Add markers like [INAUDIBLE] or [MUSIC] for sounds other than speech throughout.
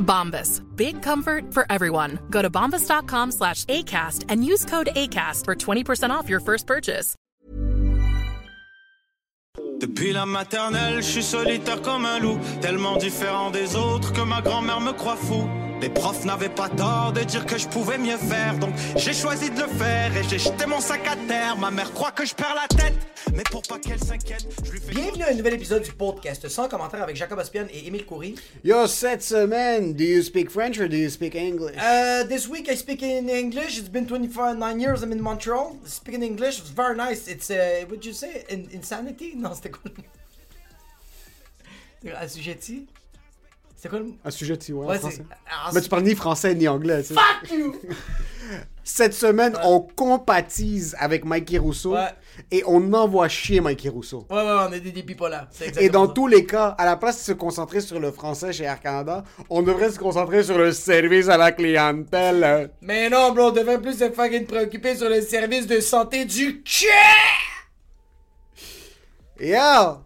Bombas. Big comfort for everyone. Go to bombas.com slash ACAST and use code ACAST for 20% off your first purchase. Depuis la maternelle, je suis solitaire comme un loup, tellement différent des autres que ma grand-mère me croit fou. Les profs n'avaient pas tort de dire que je pouvais mieux faire, donc j'ai choisi de le faire et j'ai jeté mon sac à terre. Ma mère croit que je perds la tête, mais pour pas qu'elle s'inquiète, je lui fais. Bienvenue à un nouvel épisode du podcast sans commentaire avec Jacob Ospian et Émile Coury. Yo, cette semaine, do you speak French or do you speak English? Uh, this week I speak in English. It's been 29 years I'm in Montreal. Speaking English, it's very nice. It's, uh, what'd you say? In- insanity? [LAUGHS] Non, c'était quoi mot? [LAUGHS] Assujetti? C'était quoi le? Un sujet de ouais, en Ouais, français. c'est. Ah, Mais tu parles ni français ni anglais, tu sais. Fuck you! [LAUGHS] Cette semaine, on compatise avec Mikey Rousseau Ouais. et on envoie chier Mikey Rousseau. Ouais, ouais, on est des, des bipolaires. C'est Et dans ça. tous les cas, à la place de se concentrer sur le français chez Air Canada, on devrait se concentrer sur le service à la clientèle. Mais non, bro, on devrait plus se fucking préoccuper sur le service de santé du cœur! Yo!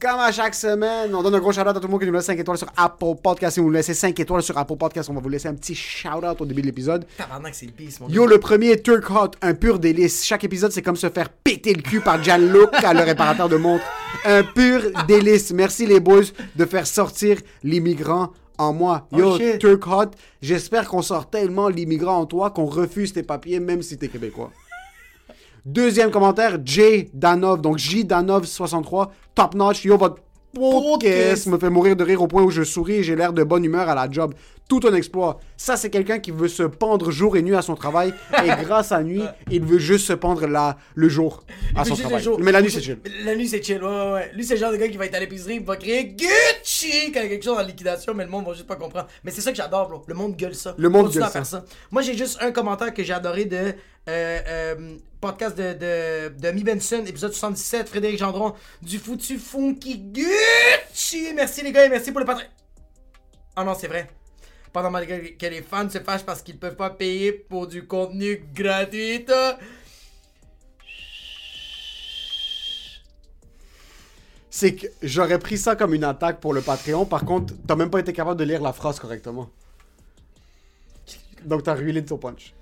Comme à chaque semaine, on donne un gros shout-out à tout le monde qui nous laisse 5 étoiles sur Apple Podcast. Si vous nous laissez 5 étoiles sur Apple Podcast, on va vous laisser un petit shout-out au début de l'épisode. Tabarnak, c'est le beast, mon Yo, le premier est Turk Hot, un pur délice. Chaque épisode, c'est comme se faire péter le cul par Gianluca, le réparateur de montres. Un pur délice. Merci les boys de faire sortir l'immigrant en moi. Yo, Oh, shit. Turk Hot, j'espère qu'on sort tellement l'immigrant en toi qu'on refuse tes papiers, même si t'es québécois. Deuxième commentaire, J Danov, donc J Danov 63, top notch. Yo, votre podcast me fait mourir de rire au point où je souris et j'ai l'air de bonne humeur à la job. Tout un exploit. Ça, c'est quelqu'un qui veut se pendre jour et nuit à son travail et [LAUGHS] grâce à nuit, il veut juste se pendre la, le jour à son travail. jour. Mais la nuit, c'est chill. La nuit, c'est chill, ouais, ouais, ouais. Lui, c'est le genre de gars qui va être à l'épicerie, il va crier Gucci quand il y a quelque chose en liquidation, mais le monde va juste pas comprendre. Mais c'est ça que j'adore, bro. Le monde gueule ça. Le monde gueule ça. Moi, j'ai juste un commentaire que j'ai adoré de euh, euh, podcast de, de, de Mi Benson, épisode 77, Frédéric Gendron, du foutu funky Gucci. Merci les gars et merci pour le patron. Ah non, c'est vrai. Pendant que les fans se fâchent parce qu'ils peuvent pas payer pour du contenu gratuit. C'est que j'aurais pris ça comme une attaque pour le Patreon. Par contre, t'as même pas été capable de lire la phrase correctement. Donc t'as ruiné ton punch.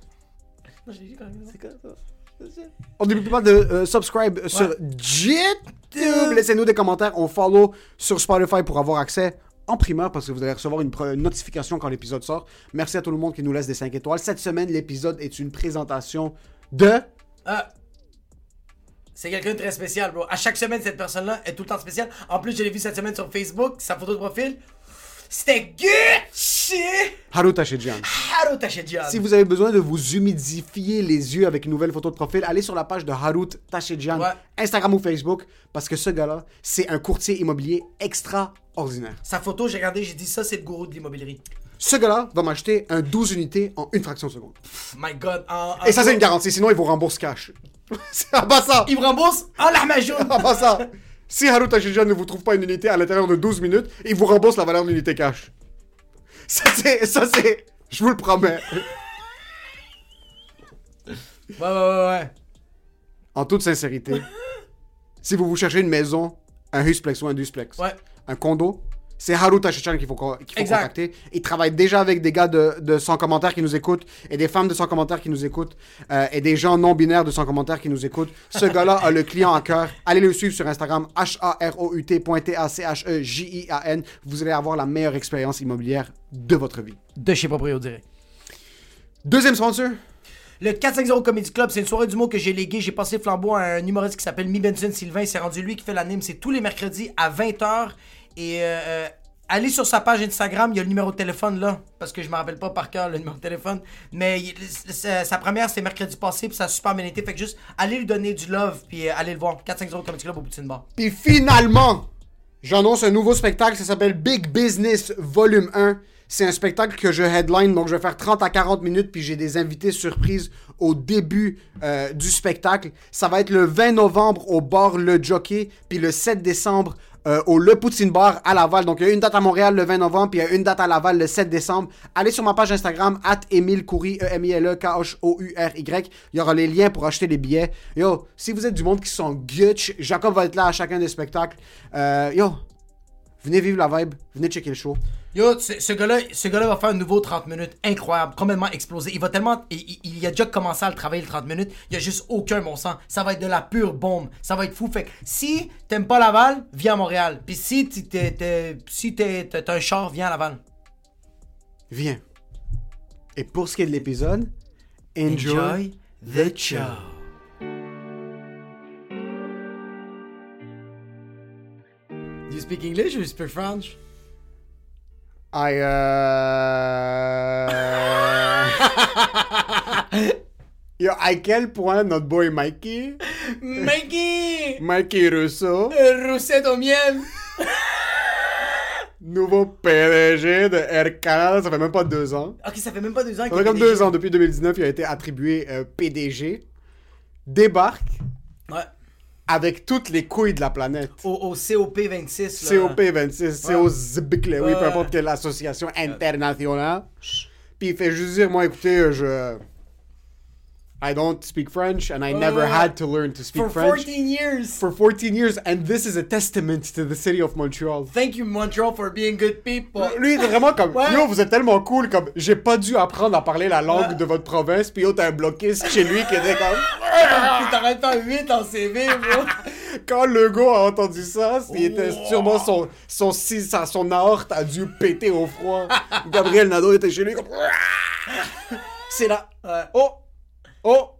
On n'oublie pas de euh, subscribe sur YouTube. Laissez-nous des commentaires. On follow sur Spotify pour avoir accès en primeur parce que vous allez recevoir une, notification quand l'épisode sort. Merci à tout le monde qui nous laisse des 5 étoiles. Cette semaine, l'épisode est une présentation de... Ah. C'est quelqu'un de très spécial, bro. À chaque semaine, cette personne-là est tout le temps spéciale. En plus, je l'ai vu cette semaine sur Facebook, sa photo de profil. C'était Gucci! Haru Tachedjian. Haru Tachedjian. Si vous avez besoin de vous humidifier les yeux avec une nouvelle photo de profil, allez sur la page de Harut Tachedjian, Ouais. Instagram ou Facebook, parce que ce gars-là, c'est un courtier immobilier extraordinaire. Sa photo, j'ai regardé, j'ai dit ça, c'est le gourou de l'immobilierie. Ce gars-là va m'acheter un 12 unités en une fraction de seconde. My God. En, en- Et ça, c'est une garantie, sinon il vous rembourse cash. [LAUGHS] c'est en bas ça! Il me rembourse? En larmes à jaune. En bas ça! Si Harut Tachedjian ne vous trouve pas une unité à l'intérieur de 12 minutes, il vous rembourse la valeur de l'unité cash. Ça, c'est... Ça, c'est... Je vous le promets. Ouais, ouais, ouais, ouais. En toute sincérité, si vous vous cherchez une maison, un husplex ou un dusplex, Ouais. un condo, c'est Haru Tachichan qu'il faut, qu'il faut Exact. contacter. Il travaille déjà avec des gars de, de 100 commentaires qui nous écoutent, et des femmes de 100 commentaires qui nous écoutent, euh, et des gens non-binaires de 100 commentaires qui nous écoutent. Ce gars-là a le client à cœur. Allez le suivre sur Instagram, H-A-R-O-U-T.T-A-C-H-E-J-I-A-N. Vous allez avoir la meilleure expérience immobilière de votre vie. De chez Proprio direct. Deuxième sponsor, Le 450 Comedy Club, c'est une soirée d'humour que j'ai légué. J'ai passé le flambeau à un humoriste qui s'appelle Mi Benson Sylvain. C'est rendu lui qui fait l'anime. C'est tous les mercredis à 20h. Et euh, euh, allez sur sa page Instagram, il y a le numéro de téléphone là. Parce que je me rappelle pas par cœur le numéro de téléphone. Mais sa première, c'est mercredi passé. Puis ça a super bien été. Fait que juste, allez lui donner du love. Puis euh, allez le voir. 450 Comedy Club au Poutine Bar. Puis finalement, j'annonce un nouveau spectacle, ça s'appelle Big Business Volume 1. C'est un spectacle que je headline, donc je vais faire 30 à 40 minutes, puis j'ai des invités surprises au début du spectacle. Ça va être le 20 novembre au bar Le Jockey, puis le 7 décembre euh, au Le Poutine Bar à Laval. Donc il y a une date à Montréal le 20 novembre, puis il y a une date à Laval le 7 décembre. Allez sur ma page Instagram, at Emile Coury, E-M-I-L-E-K-H-O-U-R-Y. Il y aura les liens pour acheter les billets. Yo, si vous êtes du monde qui sont gutch, Jacob va être là à chacun des spectacles. Euh, yo, venez vivre la vibe, venez checker le show. Yo, ce, ce gars-là, va faire un nouveau 30 minutes incroyable, complètement explosé. Il va tellement. Il, il- il a déjà commencé à le travailler le 30 minutes. Il y a juste aucun bon sens. Ça va être de la pure bombe. Ça va être fou. Fait que si t'aimes pas Laval, viens à Montréal. Puis si t'es, si t'as un char, viens à Laval. Viens. Et pour ce qui est de l'épisode, enjoy, the show. You speak English or you speak French? I, euh... [LAUGHS] Yo, à quel point notre boy Mikey, Mikey! Mikey Russo, Roussette au miel! [LAUGHS] nouveau PDG de Air Canada, ça fait même pas deux ans. Ok, ça fait même pas deux ans Ça fait comme PDG. deux ans, depuis 2019, il a été attribué euh, PDG. Débarque. Avec toutes les couilles de la planète. Au, au COP 26. là. COP26, COZBIC, oui, Ouais, peu ouais. importe quelle association internationale. Puis il fait juste dire, moi, écoutez, je... I don't speak French, and I never ouais. had to learn to speak For French. 14 years. For 14 years, and this is a testament to the city of Montreal. Thank you, Montreal, for being good people. Lui, il est vraiment comme, Ouais. yo, vous êtes tellement cool, comme, j'ai pas dû apprendre à parler la langue de votre province, puis yo, t'as un bloquiste chez lui qui était comme... [LAUGHS] Puis t'arrêtes pas 8 en CV, bro. [LAUGHS] Quand Legault a entendu ça, il était Oh. sûrement son, son, sa- son aorte a dû péter au froid. [LAUGHS] Gabriel Nadeau était chez lui comme... C'est là. Ouais. Oh! Oh!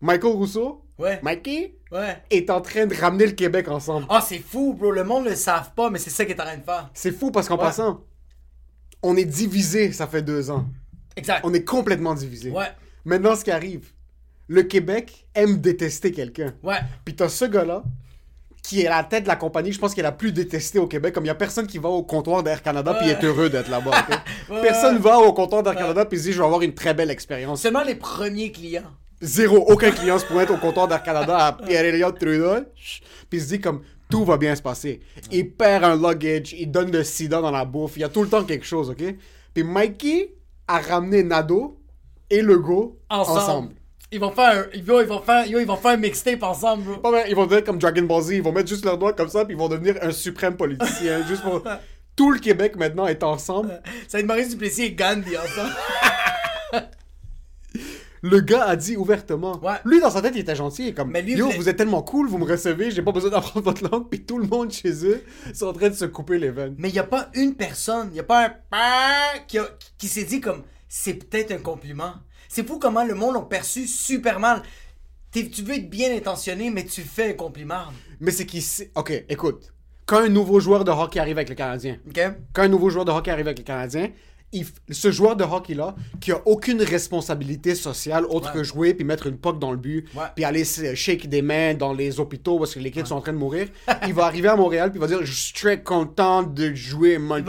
Michael Rousseau, Ouais. Mikey, Ouais. est en train de ramener le Québec ensemble. Ah, c'est fou, bro. Le monde le savent pas, mais c'est ça qu'il est en train de faire. C'est fou parce qu'en Ouais. passant, on est divisé, ça fait deux ans. Exact. On est complètement divisé. Ouais. Maintenant, ce qui arrive, le Québec aime détester quelqu'un. Ouais. Puis t'as ce gars-là, qui est à la tête de la compagnie, je pense est la plus détestée au Québec. Comme il y a personne qui va au comptoir d'Air Canada puis est heureux d'être là-bas. ok? [LAUGHS] Ouais, personne va au comptoir d'Air Canada puis se dit je vais avoir une très belle expérience. Seulement les premiers clients. Zéro, aucun client se pointe au comptoir d'Air Canada à Pierre-Éliott Trudeau puis il se dit comme tout va bien se passer. Il perd un luggage, il donne le sida dans la bouffe, il y a tout le temps quelque chose, ok? Puis Mikey a ramené Nado et Ensemble. ensemble. Ils vont faire un, yo, ils vont faire, yo, ils vont faire un mixtape ensemble, bro. Pas mal, ils vont devenir comme Dragon Ball Z, ils vont mettre juste leurs doigts comme ça, puis ils vont devenir un suprême politicien. [LAUGHS] juste pour. Tout le Québec maintenant est ensemble. Ça va être Maurice Duplessis et Gandhi ensemble. [LAUGHS] Le gars a dit ouvertement. Ouais. Lui, dans sa tête, il était gentil. Il est comme Mais lui, Yo, vous êtes tellement cool, vous me recevez, j'ai pas besoin d'apprendre votre langue. Puis tout le monde chez eux sont en train de se couper les veines. Mais il a pas une personne, il y a pas un qui, a- qui s'est dit comme c'est peut-être un compliment. C'est fou comment le monde l'a perçu super mal. Tu veux être bien intentionné, mais tu fais un compliment. Mais c'est qu'il sait. Ok, écoute. Quand un nouveau joueur de hockey arrive avec le Canadien, Ok? quand un nouveau joueur de hockey arrive avec le Canadien, il ce joueur de hockey-là, qui a aucune responsabilité sociale autre Ouais. que jouer puis mettre une puck dans le but, Ouais. puis aller shake des mains dans les hôpitaux parce que les kids sont en train de mourir, [LAUGHS] il va arriver à Montréal puis il va dire « Je suis très content de jouer ouais.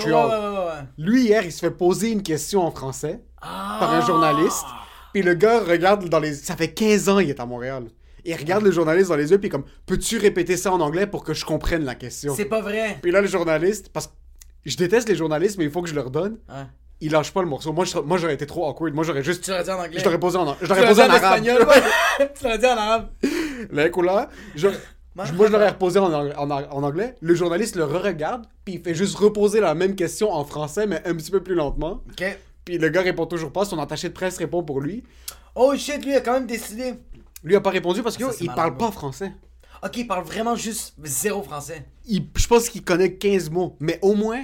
Lui, hier, il se fait poser une question en français Ah. par un journaliste, puis le gars regarde dans les... Ça fait 15 ans il est à Montréal. Il regarde le journaliste dans les yeux puis comme « Peux-tu répéter ça en anglais pour que je comprenne la question? » C'est pas vrai. Puis là, le journaliste, parce que je déteste les journalistes, mais il faut que je leur donne. Il lâche pas le morceau. Moi, je- moi j'aurais été trop awkward. Moi, j'aurais juste. Tu l'aurais dit en anglais. Je t'aurais posé en, je Tu l'aurais l'aurais posé dit en en arabe. [LAUGHS] Tu l'aurais dit en arabe. [LAUGHS] Là, écoute, là, je- [LAUGHS] moi, je l'aurais reposé en, en anglais. Le journaliste le re-regarde, puis il fait juste reposer la même question en français, mais un petit peu plus lentement. Ok. Puis le gars répond toujours pas. Son attaché de presse répond pour lui. Oh shit, lui a quand même décidé. Lui a pas répondu parce qu'il parle pas français. Ok, il parle vraiment juste zéro français. Il- je pense qu'il connaît 15 mots, mais au moins,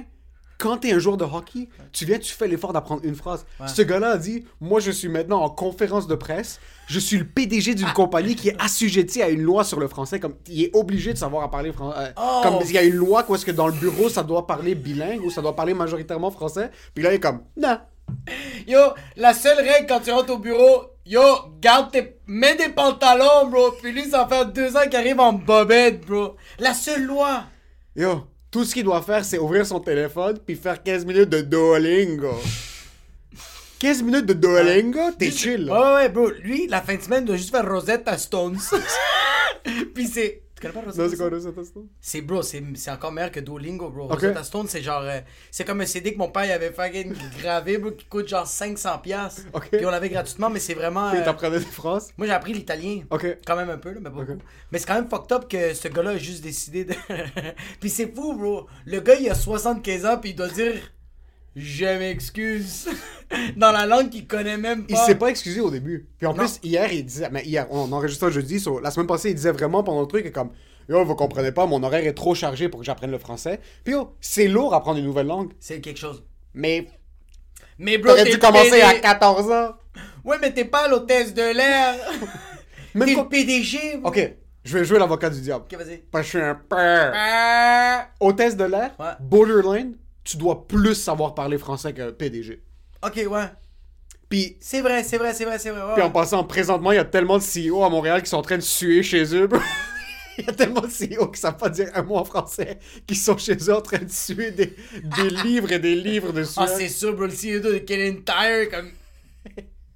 Quand t'es un joueur de hockey, tu viens, tu fais l'effort d'apprendre une phrase. Ce gars-là a dit Moi, je suis maintenant en conférence de presse. Je suis le PDG d'une [LAUGHS] compagnie qui est assujettie à une loi sur le français. Comme il est obligé de savoir à parler français. Oh! Comme il y a une loi, quoi, est-ce que dans le bureau, ça doit parler bilingue ou ça doit parler majoritairement français. Puis là, il est comme Non. Yo, la seule règle quand tu rentres au bureau, yo, garde tes. Mets des pantalons, bro. Puis lui, ça fait deux ans qu'il arrive en bobette, bro. La seule loi. Yo, tout ce qu'il doit faire, c'est ouvrir son téléphone puis faire 15 minutes de Duolingo. 15 minutes de Duolingo, t'es chill. là. Ouais, ouais, bro. Lui, la fin de semaine, doit juste faire Rosetta Stones. [LAUGHS] Puis c'est. Tu connais pas Rosetta Non, c'est quoi? Rosetta Stone? C'est bro, c'est c'est encore meilleur que Duolingo, bro. Ok. Rosetta Stone, c'est genre. euh, c'est comme un CD que mon père il avait fucking gravé, bro, qui coûte genre 500$. piastres. Ok. Puis on l'avait gratuitement, mais c'est vraiment. Euh, t'apprenais des phrases? Moi, j'ai appris l'italien. Quand même un peu, là, mais pas beaucoup. Mais c'est quand même fucked up que ce gars-là a juste décidé de. [LAUGHS] puis c'est fou, bro. Le gars, il a 75 ans, puis il doit dire. Je m'excuse. [LAUGHS] Dans la langue qu'il connaît même pas. Il s'est pas excusé au début. Puis en Non. plus, hier, il disait, mais hier, on enregistre ça jeudi, la semaine passée, il disait vraiment pendant le truc, comme, yo, vous comprenez pas, mon horaire est trop chargé pour que j'apprenne le français. Puis yo, c'est lourd apprendre une nouvelle langue. C'est quelque chose. Mais Mais bro, t'aurais dû commencer à 14 ans. Ouais, mais t'es pas l'hôtesse de l'air. [LAUGHS] Même T'es le PDG, bro. Ok, je vais jouer l'avocat du diable. Ok, vas-y. Parce que je suis un père. Ah. Hôtesse de l'air, Ouais. borderline, tu dois plus savoir parler français que PDG. Ok, ouais. Puis, C'est vrai, c'est vrai, c'est vrai, c'est vrai. ouais. puis en passant, présentement, il y a tellement de CEO à Montréal qui sont en train de suer chez eux. [LAUGHS] Il y a tellement de CEO qui savent pas dire un mot en français, qui sont chez eux en train de suer des, des [LAUGHS] livres et des livres de Ah, sueur. c'est sûr, bro, le CEO de Canadian Tire, comme.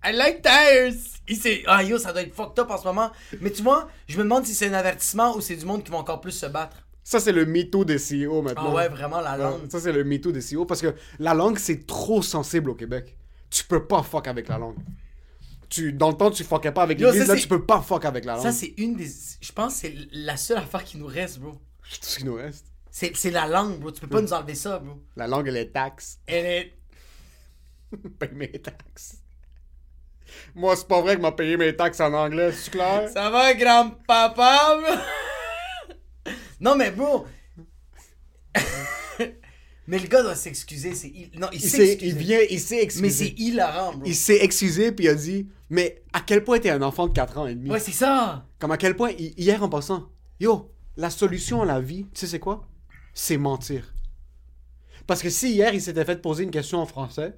I like tires! Il s'est- Ah, yo, ça doit être fucked up en ce moment. Mais tu vois, je me demande si c'est un avertissement ou c'est du monde qui va encore plus se battre. Ça, c'est le MeToo des CEO maintenant. Ah ouais, vraiment, la langue. Ça, c'est le MeToo des CEO parce que la langue, c'est trop sensible au Québec. Tu peux pas fuck avec la langue. Tu, dans le temps, tu fuckais pas avec l'église, là, tu peux pas fuck avec la langue. Ça, c'est une des. Je pense que c'est la seule affaire qui nous reste, bro. C'est tout ce qui nous reste. C'est c'est la langue, bro. Tu peux pas nous enlever ça, bro. La langue et les taxes. Elle est. [LAUGHS] Paye mes taxes. Moi, c'est pas vrai que m'a payé mes taxes en anglais, c'est clair? Ça va, grand-papa, bro? Non, mais bro. [LAUGHS] mais le gars doit s'excuser. C'est. il- Non, il, Il, s'est il vient, il s'est excusé. Mais c'est hilarant, bro. Il s'est excusé puis il a dit Mais à quel point t'es un enfant de 4 ans et demi? Ouais, c'est ça. Comme à quel point, hi- hier en passant, yo, la solution à la vie, tu sais c'est quoi? C'est mentir. Parce que si hier il s'était fait poser une question en français,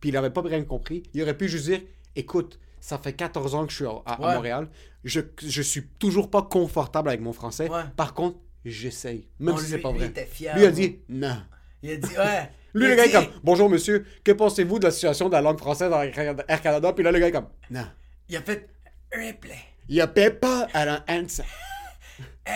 puis il avait pas bien compris, il aurait pu juste dire Écoute, ça fait 14 ans que je suis à, à- à Ouais. Montréal, je, je suis toujours pas confortable avec mon français. Ouais. Par contre, j'essaye. Même Non, si c'est lui- pas lui vrai. était fier, lui a dit Non. Il a dit, ouais. [LAUGHS] Lui, Il le gars est comme Bonjour monsieur, que pensez-vous de la situation de la langue française dans Air Canada Puis là, le gars est comme Non. Il a fait. Replay. Il a pas à un answer. [LAUGHS]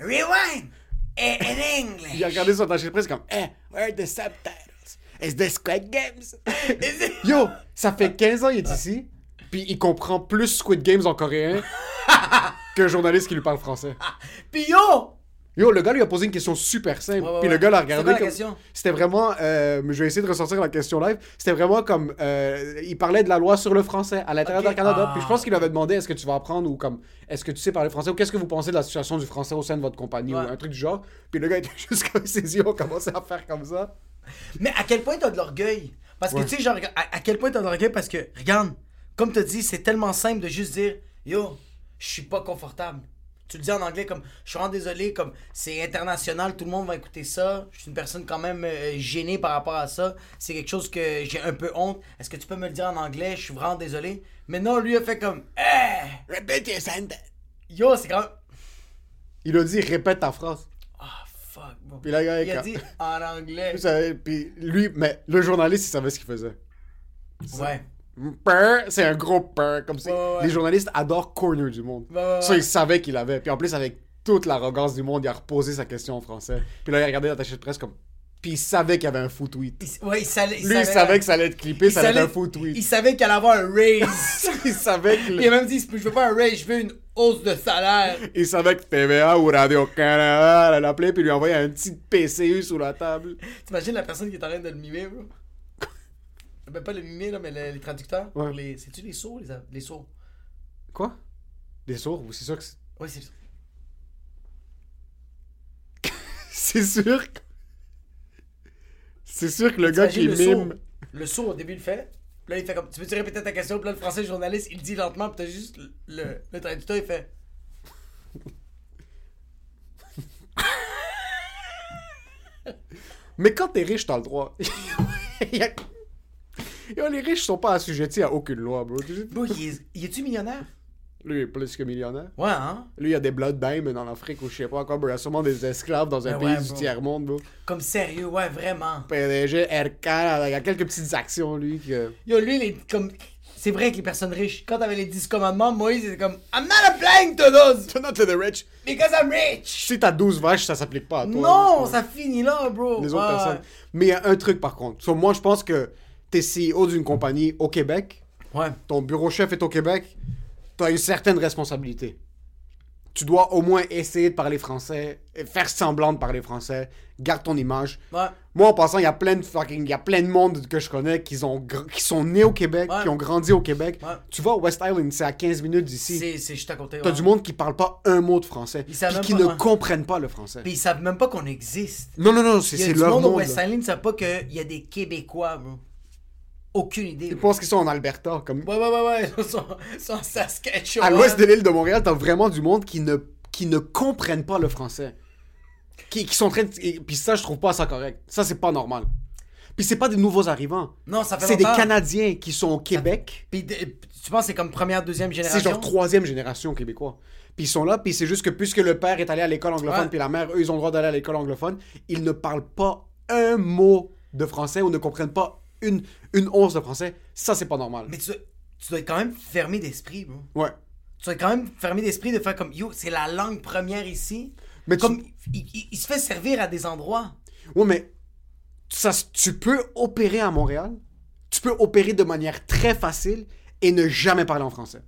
Rewind. Eh, In English. Il a regardé son attaché de presse comme Eh, where are the subtitles? Is this Squid Games? [LAUGHS] Yo, ça fait 15 ans qu'il est ici, puis il comprend plus Squid Games en coréen [LAUGHS] qu'un journaliste qui lui parle français. [LAUGHS] Puis yo! Yo, le gars lui a posé une question super simple, Ouais, ouais, puis le gars l'a regardé comme... C'était vraiment... euh, je vais essayer de ressortir la question live. C'était vraiment comme... euh, il parlait de la loi sur le français à l'intérieur du Canada, Ah. puis je pense qu'il avait demandé est-ce que tu vas apprendre ou comme... Est-ce que tu sais parler français ou qu'est-ce que vous pensez de la situation du français au sein de votre compagnie Ouais. ou un truc du genre. Puis le gars était [LAUGHS] juste comme ses yeux ont commencé à faire comme ça. Mais à quel point t'as de l'orgueil? Parce que tu sais, genre, à, à quel point t'as de l'orgueil? Parce que, regarde, comme t'as dit, c'est tellement simple de juste dire Yo, je suis pas confortable. Tu le dis en anglais comme Je suis vraiment désolé, comme c'est international, tout le monde va écouter ça. Je suis une personne quand même euh, gênée par rapport à ça. C'est quelque chose que j'ai un peu honte. Est-ce que tu peux me le dire en anglais? Je suis vraiment désolé. Mais non, lui a fait comme Eh! Repeat your sentence. Yo, c'est quand même. Il a dit répète ta phrase. Ah, fuck, bro. Puis là, Il a quand- dit en anglais. Vous savez, Puis lui, mais le journaliste, il savait ce qu'il faisait. Ouais. C'est un gros peur, comme ça. Ouais, ouais, ouais. Les journalistes adorent corner du monde. Ouais, Ça, ouais. il savait qu'il avait. Puis en plus, avec toute l'arrogance du monde, il a reposé sa question en français. Puis là, il a regardé l'attaché de presse comme. Puis il savait qu'il y avait un faux tweet. Il- ouais, il savait, Lui, il savait que ça allait être clippé, ça allait être savait- un faux tweet. Il savait qu'elle allait avoir un raise. [LAUGHS] il savait que. il a même dit Je veux pas un raise, je veux une hausse de salaire. Il savait que TVA ou Radio-Canada allait l'appeler puis lui envoyer un petit PCU sous la table. T'imagines la personne qui est en train de le mimer, bro? Ben, pas le mimer, là, mais le- les traducteurs. Ouais. les... C'est-tu les sourds Les, les sourds? Quoi? Des sourds C'est sûr que c'est- Ouais, c'est. [LAUGHS] c'est sûr. que- C'est sûr que le gars qui T'imagines le mime. sourd? Le sourd, au début, il le fait. Puis Là, il fait comme. Tu peux-tu répéter ta question? Puis là, le français journaliste, il le dit lentement. Puis t'as juste le, le, le traducteur, il fait. [LAUGHS] Mais quand t'es riche, t'as le droit. [LAUGHS] Il y a- Yo, les riches sont pas assujettis à aucune loi, bro. Tu sais, Bro, il est, il est-tu millionnaire? Lui, il est plus que millionnaire. Ouais, hein? Lui, il y a des blood diamonds en Afrique ou je sais pas encore, bro. Il y a sûrement des esclaves dans un Ben pays du bro. tiers-monde, bro. Comme sérieux, ouais, vraiment. PDG, RK, il y a quelques petites actions, lui, que... Yo, lui, il est comme. C'est vrai que les personnes riches, quand t'avais les 10 commandements, Moïse était comme I'm not applying to those Not to the rich. because I'm rich! Si t'as 12 vaches, ça s'applique pas à toi. Non, ça finit là, bro! les autres Ouais. personnes. Mais il y a un truc par contre. So, moi, je pense que t'es CEO d'une compagnie au Québec, Ouais. ton bureau chef est au Québec, t'as une certaine responsabilité. Tu dois au moins essayer de parler français, faire semblant de parler français, garde ton image. Ouais. Moi, en passant, il y a plein de fucking, il y a plein de monde que je connais qui, ont qui sont nés au Québec, Ouais. qui ont grandi au Québec. Ouais. Tu vois, West Island, c'est à 15 minutes d'ici. C'est c'est juste à côté. T'as ouais. du monde qui parle pas un mot de français, Ils savent qui pas, ne comprennent pas le français. Puis ils savent même pas qu'on existe. Non, non, non, c'est c'est leur monde monde. au West. Island, ils savent pas qu'il y a des Québécois, bro. Aucune idée. Ils pensent qu'ils sont en Alberta. Comme... Ouais, ouais, ouais, ouais. Ils sont, sont en Saskatchewan. À l'ouest de l'île de Montréal, t'as vraiment du monde qui ne, qui ne comprennent pas le français. Qui, qui sont en train de... et- Puis ça, je trouve pas ça correct. Ça, c'est pas normal. Puis c'est pas des nouveaux arrivants. Non, ça fait C'est des. Canadiens qui sont au Québec. Puis tu penses que c'est comme première, deuxième C'est génération? genre troisième génération québécois. Puis ils sont là, puis c'est juste que puisque le père est allé à l'école anglophone, Ouais. puis la mère, eux, ils ont le droit d'aller à l'école anglophone, ils ne parlent pas un mot de français ou ne comprennent pas une, une once de français. Ça, c'est pas normal. Mais tu, dois- tu dois être quand même fermé d'esprit, bro. Ouais. Tu dois être quand même fermé d'esprit de faire comme yo, c'est la langue première ici. Mais tu- comme il, il- il se fait servir à des endroits. Ouais, mais ça, tu peux opérer à Montréal, tu peux opérer de manière très facile et ne jamais parler en français.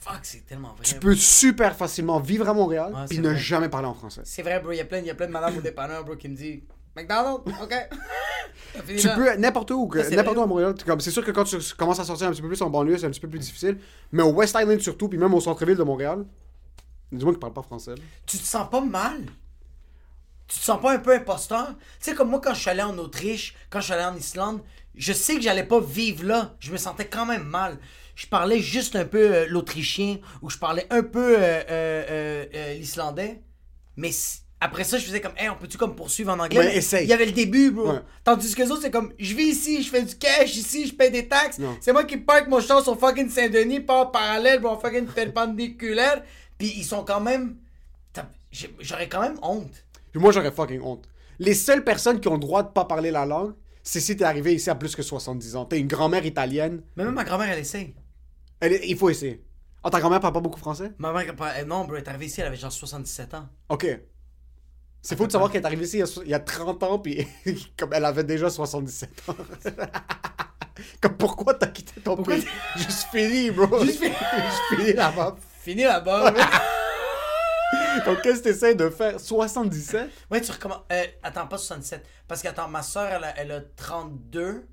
Fuck, c'est tellement vrai. Tu bro. peux super facilement vivre à Montréal Ouais, c'est ne jamais parler en français. C'est vrai, bro. Il y a plein, il y a plein de madames au dépanneur, bro, qui me disent McDonald's, ok. [LAUGHS] Tu peux n'importe où, c'est n'importe où à Montréal. comme- C'est sûr que quand tu commences à sortir un petit peu plus en banlieue, c'est un petit peu plus difficile. Mais au West Island surtout, puis même au centre-ville de Montréal, il y a du monde qui parle pas français. là. tu te sens pas mal. Tu te sens pas un peu imposteur? Tu sais, comme moi, quand je suis allé en Autriche, quand je suis allé en Islande, je sais que j'allais pas vivre là. Je me sentais quand même mal. Je parlais juste un peu euh, l'autrichien ou je parlais un peu euh, euh, l'islandais. Mais après ça, je faisais comme, hey, on peut-tu comme poursuivre en anglais? Ouais, Mais essaye. Il y avait le début, bro. Ouais. Tandis que les autres, c'est comme, je vis ici, je fais du cash ici, je paye des taxes. C'est moi qui parque mon char sur fucking Saint-Denis, pas en parallèle, bon, fucking perpendiculaire. Puis ils sont quand même. J'aurais quand même honte. Moi, j'aurais fucking honte. Les seules personnes qui ont le droit de pas parler la langue, c'est si t'es arrivé ici à plus que 70 ans. T'es une grand-mère italienne. Mais même ma grand-mère, elle essaye. Elle est- il faut essayer. Ah, ta grand-mère parle pas beaucoup français? Ma mère, elle- non, bro, elle est arrivée ici, elle avait genre 77 ans. Ok. C'est fou de savoir qu'elle est arrivée ici il y a il y a 30 ans, puis [LAUGHS] comme elle avait déjà 77 ans. [LAUGHS] comme pourquoi t'as quitté ton pays? [LAUGHS] Juste fini, bro. Juste fini. Juste fini là-bas. Fini là-bas. bro. Donc qu'est-ce que t'essaies de faire? 77? ouais, tu recommences. Euh, attends, pas 67. Parce que, attends, ma soeur, elle, a- elle a 32.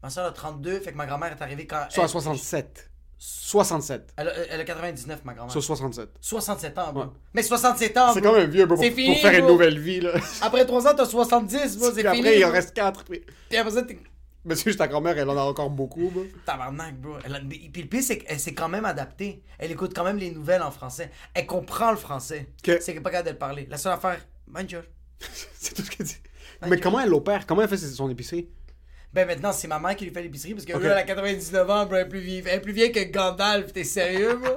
Ma soeur a 32, fait que ma grand-mère est arrivée quand. Soit elle, 67. 67. Elle a, elle a 99, ma grand-mère. Sur 67. 67 ans, bro. Ouais. Mais 67 ans, C'est quand même vieux, bro, pour, fini, pour faire une bro. nouvelle vie, là. [LAUGHS] Après 3 ans, t'as 70, bro, c'est Puis fini. après, il en reste 4. Puis... Puis après ça, t'es. Juste ta grand-mère, elle en a encore beaucoup, bro. Tabarnak, bro. Elle a- Puis le pire, c'est qu'elle s'est quand même adaptée. Elle écoute quand même les nouvelles en français. Elle comprend le français. Ok. C'est qu'elle est pas capable de le parler. La seule affaire, bonjour. [LAUGHS] c'est tout ce qu'elle dit. Mais comment elle opère? Comment elle fait son épicerie? Ben maintenant, c'est ma mère qui lui fait l'épicerie parce que Ok. là, elle a 99 ans, bro, elle est plus vieille. Elle est plus vieille que Gandalf, t'es sérieux, bro?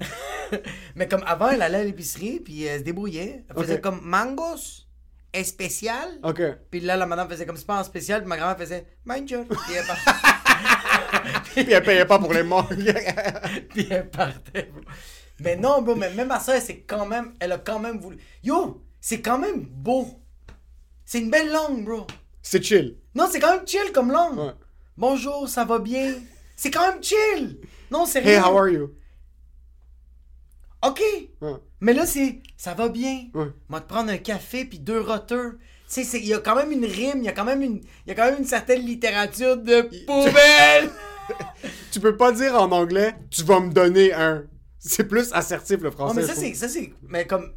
[LAUGHS] Mais comme avant, elle allait à l'épicerie, puis elle se débrouillait. Elle faisait comme mangos, est spécial. Ok. Puis là, la madame faisait comme c'est pas en spécial, puis ma grand-mère faisait bonjour. Puis elle partait. Puis elle payait pas pour les mangues. [LAUGHS] puis elle partait, bro. Mais non, bro, mais même ma soeur, c'est quand même, elle a quand même voulu. Yo, c'est quand même beau. C'est une belle langue, bro. c'est chill. Non, c'est quand même chill comme langue. Ouais. Bonjour, ça va bien? C'est quand même chill! Non, c'est Hey, how are you? Ok! Ouais. Mais là, c'est ça va bien. Ouais. On va te prendre un café puis deux roteurs. Tu sais, c'est- il y a quand même une rime, il y a quand même une, il y a quand même une certaine littérature de [LAUGHS] poubelle! Tu peux pas dire en anglais, tu vas me donner un. C'est plus assertif le Oh, français. mais trouve. c'est. Ça, c'est. Mais comme.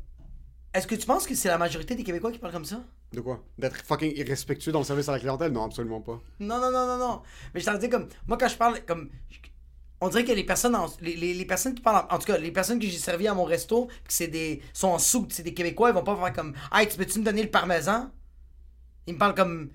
Est-ce que tu penses que c'est la majorité des Québécois qui parlent comme ça? De quoi? D'être fucking irrespectueux dans le service à la clientèle? Non, absolument pas. Non, non, non, non, non. Mais je t'en dis comme. Moi, quand je parle, comme. On dirait que les personnes, en- les, les, les personnes qui parlent, en, en tout cas, les personnes que j'ai servi à mon resto, que c'est des, sont en sous, c'est des Québécois, ils vont pas faire comme, hey, tu peux-tu me donner le parmesan? Ils me parlent comme,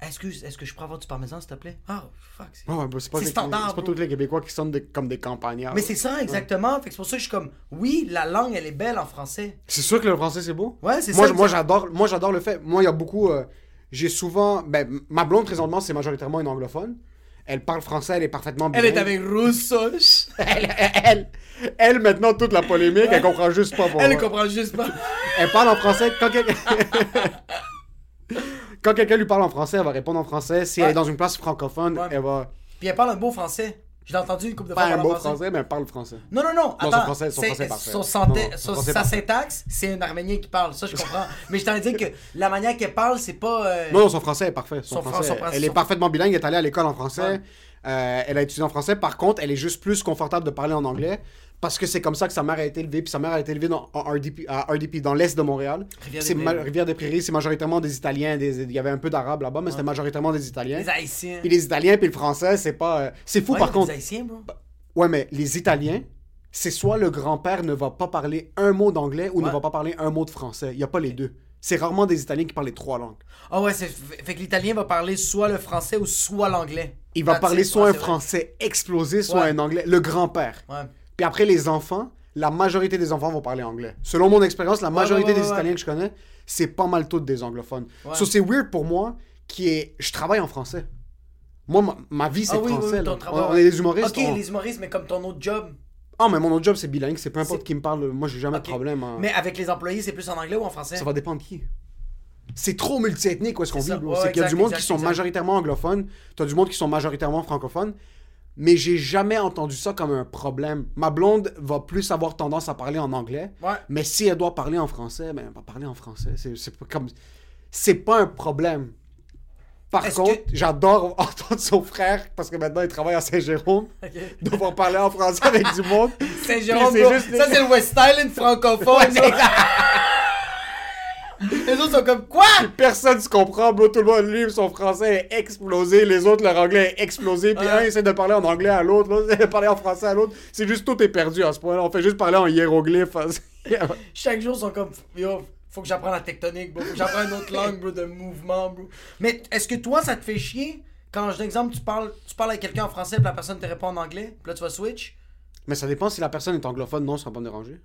est-ce que je pourrais avoir du parmesan, s'il te plaît? Ah, fuck. c'est- bah, pas, des- standard, c'est pas tous les Québécois qui sonnent des- comme des campagnards. Mais c'est ça, exactement. Fait que c'est pour ça que je suis comme, oui, la langue, elle est belle en français. C'est sûr que le français c'est beau. Ouais, c'est moi, ça, Moi j'adore, moi j'adore le fait. Moi il y a beaucoup, euh, j'ai souvent, ben ma blonde présentement c'est majoritairement une anglophone. Elle parle français, elle est parfaitement Elle est avec Rousseau. [LAUGHS] elle, elle, elle, maintenant toute la polémique, elle comprend juste pas. Pour Elle moi. comprend juste pas. Elle parle en français quand quelqu'un. [LAUGHS] quand quelqu'un lui parle en français, elle va répondre en français. Si elle est dans une place francophone, Ouais. elle va. Puis elle parle un beau français. Je l'ai entendu une couple de fois Pas un beau français. français, mais elle parle français. Non, non, non. son Attends, français- son français est parfait. son Non, non, son son- français sa parfait. syntaxe, c'est un Arménien qui parle. Ça, je comprends. [LAUGHS] Mais je t'en dire que la manière qu'elle parle, c'est pas. euh, Non, non, son français est parfait. Son Son français, fran- son français- elle est son- parfaitement bilingue, elle est allée à l'école en français. Ouais. Euh, elle a étudié en français. Par contre, elle est juste plus confortable de parler en anglais parce que c'est comme ça que sa mère a été élevée. Puis sa mère a été élevée dans, en RDP, à RDP, dans l'est de Montréal. Rivière-des-Prairies. C'est majoritairement des Italiens. des- Il y avait un peu d'arabes là-bas, mais c'était majoritairement des Italiens. Les Haïtiens. Puis les Italiens, puis le français, c'est pas. euh, C'est fou Ouais, par les contre. Haïtiens, bro. Ouais, mais les Italiens, c'est soit le grand-père ne va pas parler un mot d'anglais ou ne Ouais. va pas parler un mot de français. Il n'y a pas les deux. C'est rarement des Italiens qui parlent les trois langues. Ah ouais, c'est fait que l'italien va parler soit le français ou soit l'anglais. Il va That's parler it. soit Ouais, un français explosé, soit Ouais. un anglais. Le grand-père. Ouais. Puis après, les enfants, la majorité des enfants vont parler anglais. Selon mon expérience, la majorité ouais, ouais, des. Italiens que je connais, c'est pas mal toutes des anglophones. So, c'est weird pour moi qui est. Je travaille en français. Moi, ma, ma vie, c'est Ah oui, français. oui, on, est des humoristes. Ok, on- les humoristes, mais comme ton autre job. Ah, mais mon autre job, c'est bilingue. C'est peu importe qui me parle. Moi, j'ai jamais de problème. hein. Mais avec les employés, c'est plus en anglais ou en français? Ça va dépendre de qui. C'est trop multiethnique où est-ce qu'on vit, c'est qu'il y a du monde exact, qui sont exact. majoritairement anglophones, t'as du monde qui sont majoritairement francophones, mais j'ai jamais entendu ça comme un problème. Ma blonde va plus avoir tendance à parler en anglais, Ouais. mais si elle doit parler en français, ben elle va parler en français. C'est, pas comme... C'est pas un problème. Par contre, que- j'adore [LAUGHS] entendre son frère, parce que maintenant il travaille à Saint-Jérôme, [LAUGHS] Ok. devoir parler en français avec du monde. [LAUGHS] Saint-Jérôme, juste Ça, c'est le West Island francophone. Les autres sont comme quoi? Personne se comprend, bro. Tout le monde, lui, son français est explosé. Les autres, leur anglais est explosé. Puis un essaie de parler en anglais à l'autre, l'autre essaie de parler en français à l'autre. C'est juste tout est perdu à ce point-là. On fait juste parler en hiéroglyphe. [LAUGHS] Chaque jour, ils sont comme yo, faut que j'apprenne la tectonique, bro. Faut que j'apprenne une autre langue, bro, de mouvement, bro. Mais est-ce que toi, ça te fait chier quand, exemple, tu parles, tu parles avec quelqu'un en français, puis la personne te répond en anglais, puis là, tu vas switch? Mais ça dépend si la personne est anglophone. Non, ça va pas me déranger.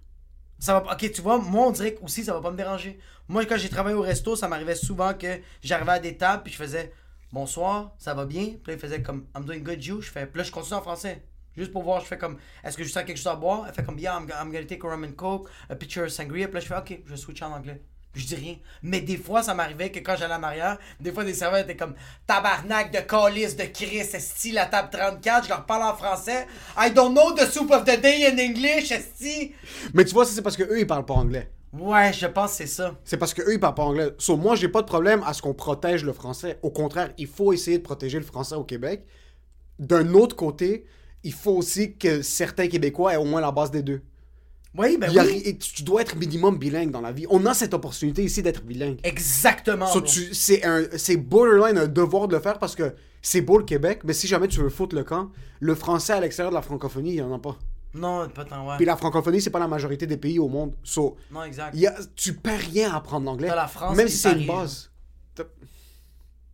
Ça va pas- Ok, tu vois, moi, on dirait aussi, ça va pas me déranger. Moi, quand j'ai travaillé au resto, ça m'arrivait souvent que j'arrivais à des tables, puis je faisais bonsoir, ça va bien? Puis là, il faisait comme I'm doing good, you? Je fais, puis là, je continue en français. Juste pour voir, je fais comme est-ce que je sens quelque chose à boire? Elle fait comme yeah, I'm, I'm gonna take a rum and coke, a pitcher of sangria. Puis là, je fais ok, je switch en anglais. Puis je dis rien. Mais des fois, ça m'arrivait que quand j'allais en arrière, des fois, des serveurs étaient comme tabarnak de calice de Chris, esti, la table 34. Je leur parle en français. I don't know the soup of the day in English, esti. Mais tu vois, ça, c'est parce que eux ils parlent pas anglais. Ouais, je pense que c'est ça. C'est parce que eux ils parlent pas anglais. So, moi, j'ai pas de problème à ce qu'on protège le français. Au contraire, il faut essayer de protéger le français au Québec. D'un autre côté, il faut aussi que certains Québécois aient au moins la base des deux. Oui, ben a oui. et tu tu dois être minimum bilingue dans la vie. On a cette opportunité ici d'être bilingue. Exactement. So, c'est borderline un devoir de le faire parce que c'est beau le Québec, mais si jamais tu veux foutre le camp, le français à l'extérieur de la francophonie, il y en a pas. Non, pas tant, ouais. Puis la francophonie, c'est pas la majorité des pays au monde. So, Non, exact. y a, tu perds rien à apprendre l'anglais. La France Même si c'est une base.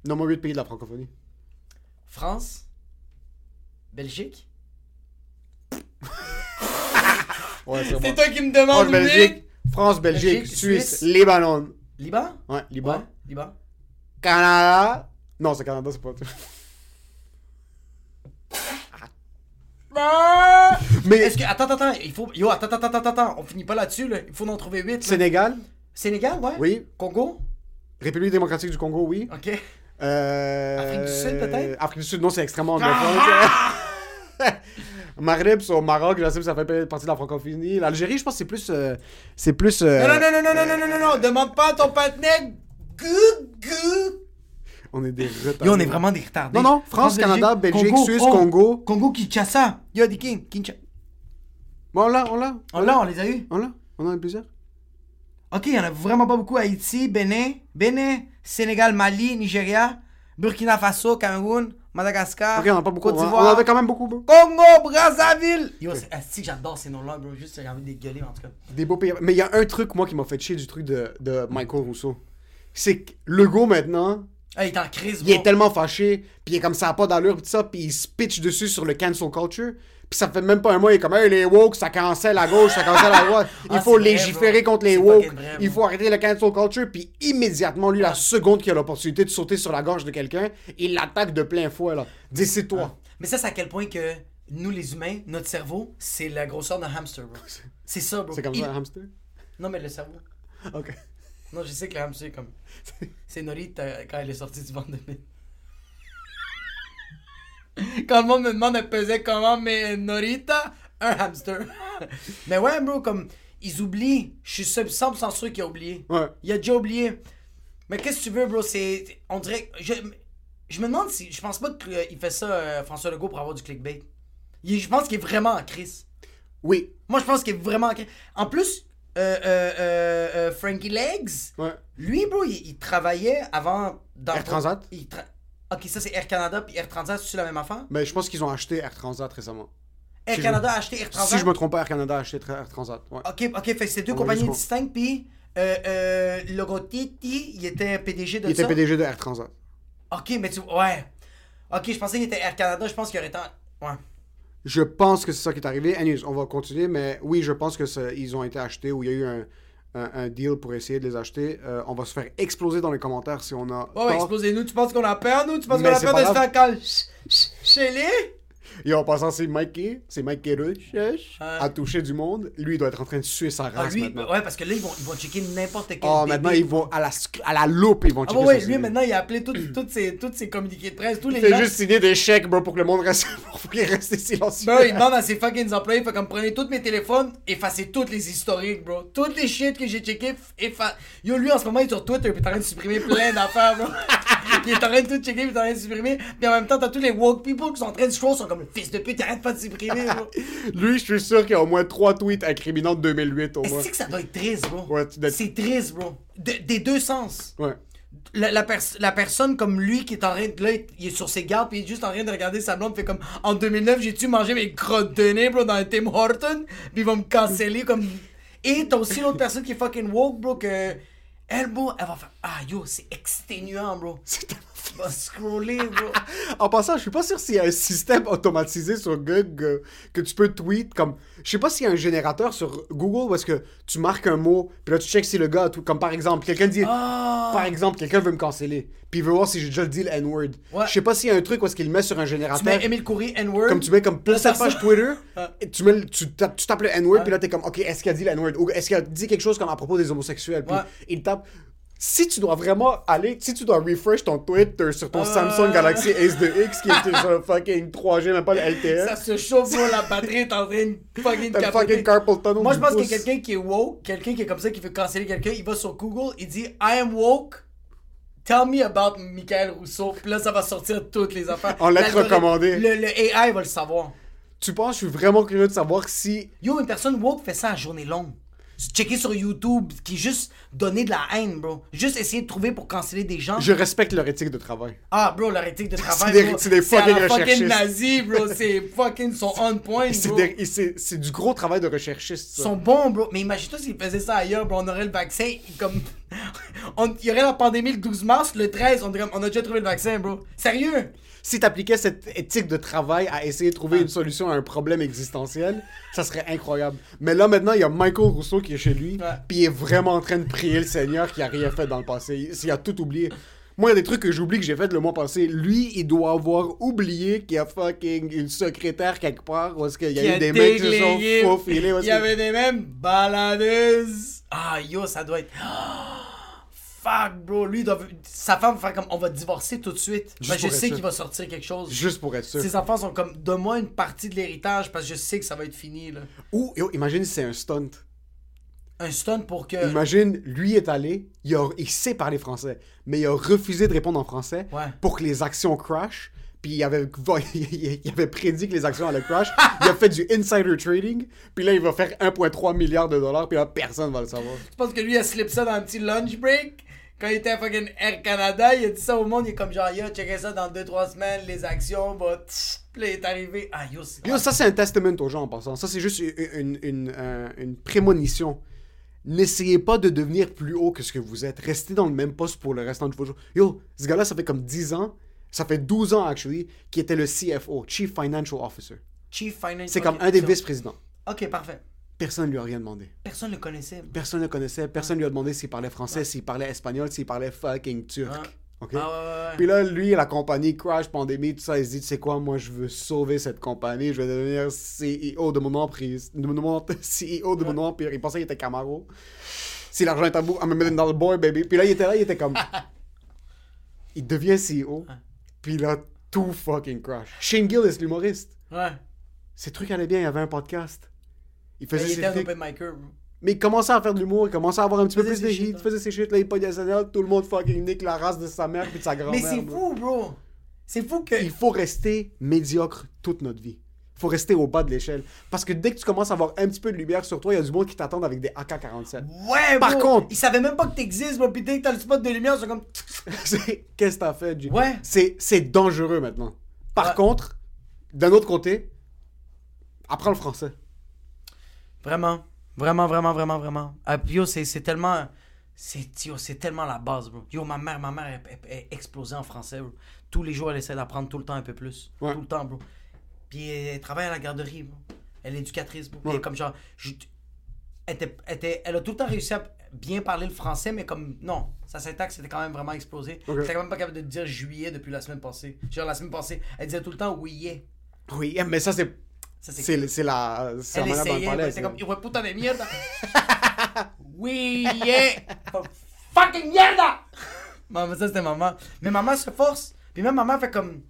Nomme-moi 8 pays de la francophonie. France, Belgique? Ouais, c'est bon. toi qui me demandes, Belgique, France, Belgique, Belgique, Suisse, Suisse. Libanon. Liban? Ouais, Liban. Ouais, Liban. Canada. Non, c'est Canada, c'est pas. Mais Est-ce que. Attends, attends, attends. Il faut. Yo, attends, attends, attends, attends. On finit pas là-dessus, là. Il faut en trouver 8. Sénégal, Sénégal, ouais. oui. Congo? République démocratique du Congo, oui. Ok. Euh, Afrique du Sud, peut-être? Afrique du Sud, non, c'est extrêmement anglophone. [LAUGHS] Maghreb, c'est au Maroc, je sais que ça fait partie de la francophonie. L'Algérie, je pense que c'est plus. euh, c'est plus. euh, Non, non, non, non, non, non, non, non, non, non. Demande pas à ton partenaire. Gou, gou. On est des retardés. Yo, on est vraiment des retardés. Non, non, France, Canada, Belgique, Congo. Suisse, Oh, Congo. Congo, Kinshasa. Yo, Diki, Kinshasa. Bon, on l'a, on l'a. Oh là, on les a eu. On l'a. On en a plusieurs. Ok, il y en a vraiment pas beaucoup. Haïti, Bénin, Bénin, Sénégal, Mali, Nigeria, Burkina Faso, Cameroun, Madagascar, Ok, on en a pas beaucoup. Côte On on d'Ivoire, en avait quand même beaucoup, bro. Congo, Brazzaville. Yo, que j'adore ces noms-là, bro. Juste, j'ai envie de les gueuler, en tout cas. Des beaux pays. Mais il y a un truc, moi, qui m'a fait chier du truc de, de Michael Rousseau. C'est que le go, maintenant, Ah, il est en crise, bro. il est tellement fâché, puis il est comme ça a pas d'allure, pis tout ça, puis il se pitch dessus sur le cancel culture. Puis ça fait même pas un mois, il est comme, hey, les woke, ça cancelle à gauche, ça cancelle à droite. [LAUGHS] Il Ah, faut c'est vrai, légiférer contre les woke. vrai, il faut arrêter le cancel culture. Puis immédiatement, lui, la seconde qu'il a l'opportunité de sauter sur la gorge de quelqu'un, il l'attaque de plein fouet, là. Dis, toi. Mais ça, c'est à quel point que nous, les humains, notre cerveau, c'est la grosseur d'un hamster, bro. C'est ça, bro. C'est comme Il- ça, un hamster? Non, mais le cerveau. Ok. Non, je sais que le hamster, comme. [LAUGHS] C'est Norita quand elle est sortie du ventre de Mine. [LAUGHS] Quand le monde me demande, elle pesait comment, mais Norita, un hamster. [LAUGHS] mais ouais, bro, comme. Ils oublient. Je suis 100% sûr qu'il a oublié. Ouais. Il a déjà oublié. Mais qu'est-ce que tu veux, bro? C'est. On dirait. Je, je me demande si. Je pense pas qu'il fait ça, euh, François Legault, pour avoir du clickbait. Il- je pense qu'il est vraiment en crise. Oui. Moi, je pense qu'il est vraiment. En plus, euh, euh, euh, euh, Frankie Legs, Ouais. lui, bro, il, il travaillait avant. Dans Air Transat? il tra- Ok, ça c'est Air Canada, puis Air Transat, c'est la même affaire? Mais je pense qu'ils ont acheté Air Transat récemment. Air Si Canada a acheté Air Transat? Si je me trompe pas, Air Canada a acheté Air Transat. Ouais. Ok, ok, fait c'est deux On compagnies distinctes, puis euh, euh, Logotiti, il était PDG de Il était. PDG de Air Transat. Ok, mais tu. Ouais. Ok, je pensais qu'il était Air Canada, je pense qu'il aurait été. en- Ouais. Je pense que c'est ça qui est arrivé. Anyways, on va continuer, mais oui, je pense que ça- ils ont été achetés ou il y a eu un, un- un deal pour essayer de les acheter. Euh, on va se faire exploser dans les commentaires si on a. Ouais, ouais, explosez-nous. Tu penses qu'on a peur, nous? Tu penses qu'on a peur de se grave. faire calme? Chez les? Et en passant, c'est Mikey, c'est Mike Rush a touché du monde. Lui, il doit être en train de suer sa Ah, race lui, maintenant. ouais, parce que là, ils vont, ils vont checker n'importe quel. Oh, bébé. maintenant, ils vont à la, à la loupe, ils vont Ah, checker ouais, ouais, lui, CV. maintenant, il a appelé tout- toutes ses, toutes ses communiqués de presse, tous les Il fait gens. juste signer des chèques, bro, pour que le monde reste, [LAUGHS] pour qu'il reste silencieux. Bro, il demande à ses fucking employés, fait comme prenez tous mes téléphones, effacez toutes les historiques, bro. Toutes les shit que j'ai checké, efface. Yo, lui, en ce moment, il est sur Twitter, puis il est en train de supprimer plein d'affaires, bro. [LAUGHS] [LAUGHS] il est en train de tout checker, puis il est en train de supprimer. Puis en même temps, t'as tous les woke people qui sont en train de scroll, sont comme le fils de pute, arrête pas de supprimer, bro. [LAUGHS] Lui, je suis sûr qu'il y a au moins 3 tweets incriminants de 2008 au moins. Est-ce que ça doit être triste, bro? Ouais, tu dois- C'est triste, bro. De- des deux sens. Ouais. La, la, pers- la personne comme lui qui est en train de. Là, il est sur ses gardes, puis il est juste en train de regarder sa blonde, fait comme en 2009, j'ai-tu mangé mes crottes de nez, bro, dans un Tim Horton, puis ils vont me canceller comme. Et t'as aussi l'autre personne qui est fucking woke, bro, que. Elle, va faire. Ah, yo, c'est exténuant, bro. C'est tellement- [LAUGHS] Scroller, bro. [LAUGHS] En passant, je suis pas sûr s'il y a un système automatisé sur Google que tu peux tweet comme. Je sais pas s'il y a un générateur sur Google où est-ce que tu marques un mot, puis là tu checks si le gars a tout. Comme par exemple, quelqu'un dit. Ah. Par exemple, quelqu'un veut me canceller, puis il veut voir si j'ai déjà dit le N-word. Ouais. Je sais pas s'il y a un truc où est-ce qu'il met sur un générateur. Tu mets Emile Coury, N-word. Comme tu mets comme pour ça page. Twitter, [LAUGHS] Ah. et tu, mets, tu, tapes, tu tapes le N-word, puis là t'es comme, ok, est-ce qu'il a dit le N-word? Ou est-ce qu'il a dit quelque chose comme à propos des homosexuels? Puis Ouais. il tape. Si tu dois vraiment aller, si tu dois refresh ton Twitter sur ton Ah. Samsung Galaxy Ace 2X qui est sur [LAUGHS] fucking 3G, même pas le LTE, Ça se chauffe, bro, la batterie est en train de fucking fucking carpal tunnel. Moi, je pense que quelqu'un qui est woke, quelqu'un qui est comme ça, qui veut canceller quelqu'un, il va sur Google, il dit I am woke. Tell me about Michael Rousseau. Puis là, ça va sortir toutes les affaires. En lettres recommandées. Le, le AI va le savoir. Tu penses, je suis vraiment curieux de savoir si. Yo, une personne woke fait ça à journée longue. Checker sur YouTube, qui juste donner de la haine, bro. Juste essayer de trouver pour canceller des gens. Je respecte leur éthique de travail. Ah, bro, leur éthique de [LAUGHS] travail. des- c'est des à fucking la fucking nazis, bro. [LAUGHS] C'est fucking sont on point, C'est bro. des- c'est c'est du gros travail de recherchiste. Ils sont bons, bro. Mais imagine-toi s'ils faisaient ça ailleurs, bro. On aurait le vaccin. Comme. [LAUGHS] on- Il y aurait la pandémie le 12 mars, le 13, on a déjà trouvé le vaccin, bro. Sérieux? si t'appliquais cette éthique de travail à essayer de Ah. trouver une solution à un problème existentiel, ça serait incroyable. Mais là, maintenant, il y a Michael Rousseau qui est chez lui, puis il est vraiment en train de prier le Seigneur qui a rien fait dans le passé. Il, il a tout oublié. Moi, il y a des trucs que j'oublie que j'ai fait le mois passé. Lui, il doit avoir oublié qu'il y a fucking une secrétaire quelque part, est-ce qu'il y a Qui eu des mecs qui se sont faufilés. Il y avait des mêmes baladeuses. Ah, yo, ça doit être. [GASPS] Fuck, bro. Lui, doit... sa femme va faire comme on va divorcer tout de suite. Juste Ben, je sais qu'il va sortir quelque chose. Juste pour être sûr. Ses enfants sont comme donne-moi une partie de l'héritage parce que je sais que ça va être fini, là. Ou, yo, imagine si c'est un stunt. Un stun pour que. Imagine, lui est allé, il, a- il sait parler français, mais il a refusé de répondre en français Ouais. pour que les actions crash. puis il avait, [LAUGHS] il avait prédit que les actions allaient crash. il a fait du insider trading, puis là, il va faire 1,3 milliard de dollars, puis là, personne va le savoir. Je pense que lui, il a slip ça dans un petit lunch break? Quand il était à fucking Air Canada, il a dit ça au monde. Il est comme genre, yo, checkez ça dans 2-3 semaines, les actions, bah. Puis là, il est arrivé. Ah, yo, c'est. Yo, ça, c'est un testament aux gens en passant. Ça, c'est juste une, une, une, euh, une prémonition. N'essayez pas de devenir plus haut que ce que vous êtes. Restez dans le même poste pour le restant de vos jours. Yo, ce gars-là, ça fait comme 10 ans, ça fait 12 ans, actually, qui était le CFO, Chief Financial Officer. Chief Financial. C'est comme un des vice-présidents. Ok, parfait. Personne ne lui a rien demandé. Personne ne le connaissait. Personne ne le connaissait. Personne ne lui a demandé s'il parlait français, s'il parlait espagnol, s'il parlait fucking turc. Ouais. OK? Ah, ouais. Puis là, lui, la compagnie crash, pandémie, tout ça, il se dit, tu sais quoi, moi, je veux sauver cette compagnie, je vais devenir CEO de mon emprise, de mon [LAUGHS] CEO de mon empire. Il pensait qu'il était Camaro. Si l'argent est à bout, I'm gonna dans le boy, baby. Puis là, il était là, il était comme... [LAUGHS] il devient CEO, puis là, tout fucking crash. Shane Gillis, l'humoriste, Ouais. ses trucs allaient bien, il avait un podcast. Il faisait il était un open micer. Mais il commençait à faire de l'humour, il commençait à avoir un petit peu plus de shit, il faisait ses shit, là, il pognait SNL, tout le monde fucking nique la race de sa mère puis de sa grand-mère. Mais c'est bro. fou, bro. C'est fou que. Il faut rester médiocre toute notre vie. Il faut rester au bas de l'échelle. Parce que dès que tu commences à avoir un petit peu de lumière sur toi, il y a du monde qui t'attend avec des AK-47. Ouais, Par bro. contre- Ils savaient même pas que t'existes, bro. Puis dès que t'as le spot de lumière, c'est comme. [LAUGHS] C'est- Qu'est-ce que t'as fait, G? Ouais. C'est c'est dangereux maintenant. Par Ouais. contre, d'un autre côté, apprends le français. Vraiment. Vraiment, vraiment, vraiment, vraiment. Ah, yo, c'est tellement. C'est tellement la base, bro. Yo, ma mère, ma mère est, explosée en français, bro. Tous les jours, elle essaie d'apprendre tout le temps un peu plus. Ouais. Tout le temps, bro. Puis elle travaille à la garderie, bro. Elle est éducatrice, bro. Ouais. elle est comme genre. je- elle, était, elle, était- elle a tout le temps réussi à bien parler le français, mais comme. Non, sa syntaxe était quand même vraiment explosée. Ok. Elle était quand même pas capable de dire juillet depuis la semaine passée. Genre, la semaine passée, elle disait tout le temps oui, Oui, mais ça, c'est. C'est C'est c'est la, c'est la elle manière essayait, parlait. mais c'est comme, hijo de puta de mierda. [LAUGHS] oui, yeah. Fucking mierda. Maman, ça c'était maman. Mais maman se force. Puis même maman fait comme.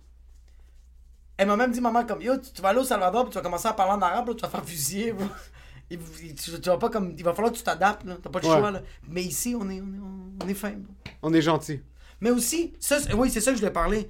Elle m'a même dit, maman, comme, yo, tu, tu vas aller au Salvador, puis tu vas commencer à parler en arabe, là, tu vas faire fusiller, bro. [LAUGHS] Il, il- tu, tu vas pas comme. Il va falloir que tu t'adaptes, là. T'as pas le Ouais. choix, là. Mais ici, on est, on est, on est fin, bro. On est gentil. Mais aussi, ça, oui, c'est ça que je voulais parler.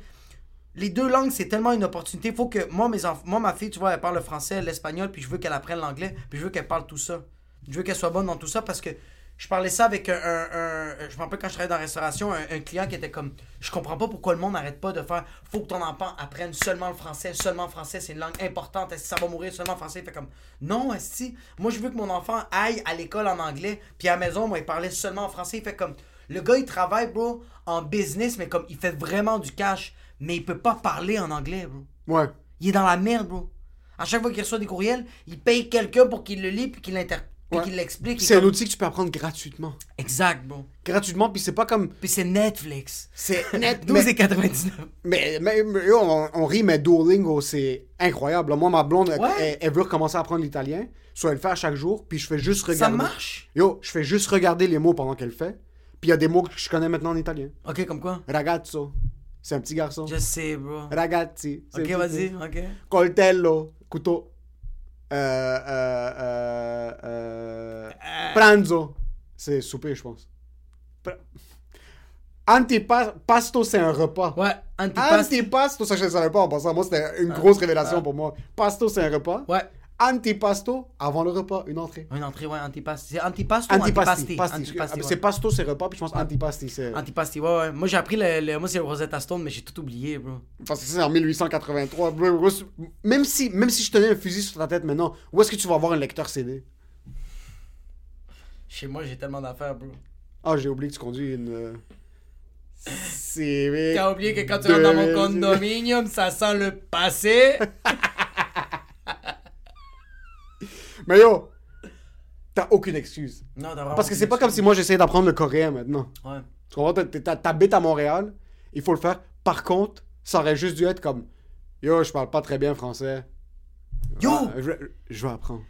Les deux langues, c'est tellement une opportunité. Faut que moi, mes moi, ma fille, tu vois, elle parle le français, l'espagnol, puis je veux qu'elle apprenne l'anglais, puis je veux qu'elle parle tout ça. Je veux qu'elle soit bonne dans tout ça parce que je parlais ça avec un. un- je me rappelle quand je travaillais dans la restauration, un, client qui était comme Je comprends pas pourquoi le monde n'arrête pas de faire Faut que ton enfant apprenne seulement le français, seulement le français, c'est une langue importante, est-ce que ça va mourir seulement en français? Il fait comme Non, est Moi, je veux que mon enfant aille à l'école en anglais, puis à la maison, moi, il parlait seulement en français. Il fait comme Le gars, il travaille, bro, en business, mais comme il fait vraiment du cash, mais il peut pas parler en anglais, bro. Ouais. Il est dans la merde, bro. À chaque fois qu'il reçoit des courriels, il paye quelqu'un pour qu'il le lit puis qu'il l'inter... puis Ouais. qu'il l'explique. C'est est un comme- outil que tu peux apprendre gratuitement. Exact, bro. Gratuitement, puis c'est pas comme. Puis c'est Netflix. C'est [LAUGHS] net. 12,99. Mais, mais, mais, yo, on, on rit, mais Duolingo, c'est incroyable. Moi, ma blonde, elle- Ouais. elle, elle veut recommencer à apprendre l'italien. Soit elle le fait à chaque jour, puis je fais juste Ça regarder. marche? Yo, je fais juste regarder les mots pendant qu'elle fait. Puis il y a des mots que je connais maintenant en italien. Ok, comme quoi? Ragazzo, c'est un petit garçon. Je sais, bro. Ragazzi, Ok, vas-y, ok. Coltello, couteau. Euh, euh, euh, euh, pranzo, c'est souper, je pense. Pra- Antipasto, c'est un repas. Ouais, antipasti. Antipasto, ça je ne savais pas en passant. Moi, c'était une grosse révélation pour moi. Pasto, c'est un repas. Ouais. Antipasto, avant le repas, une entrée. Une entrée, ouais, antipasti. C'est antipasti ou Antipasti. antipasti? Pasti. Antipasti, C'est ouais. pasto, c'est repas, puis je pense antipasti, c'est. Antipasti, ouais, ouais. Moi, j'ai appris le, le- Moi, c'est Rosetta Stone, mais j'ai tout oublié, bro. Parce que c'est en 1883. bro, bro, c'est- Même si, même si je tenais un fusil sur ta tête maintenant, où est-ce que tu vas avoir un lecteur CD Chez moi, j'ai tellement d'affaires, bro. Ah, j'ai oublié que tu conduis une. euh, C'est. T'as oublié que quand tu rentres dans mon condominium, ça sent le passé? [LAUGHS] Mais yo, t'as aucune excuse. Non, t'as vraiment Parce que aucune c'est pas comme excuse. si moi j'essayais d'apprendre le coréen maintenant. Ouais. Tu comprends? T'habites à Montréal, il faut le faire. Par contre, ça aurait juste dû être comme Yo, je parle pas très bien français. Yo! Ah, je, vais- je vais apprendre.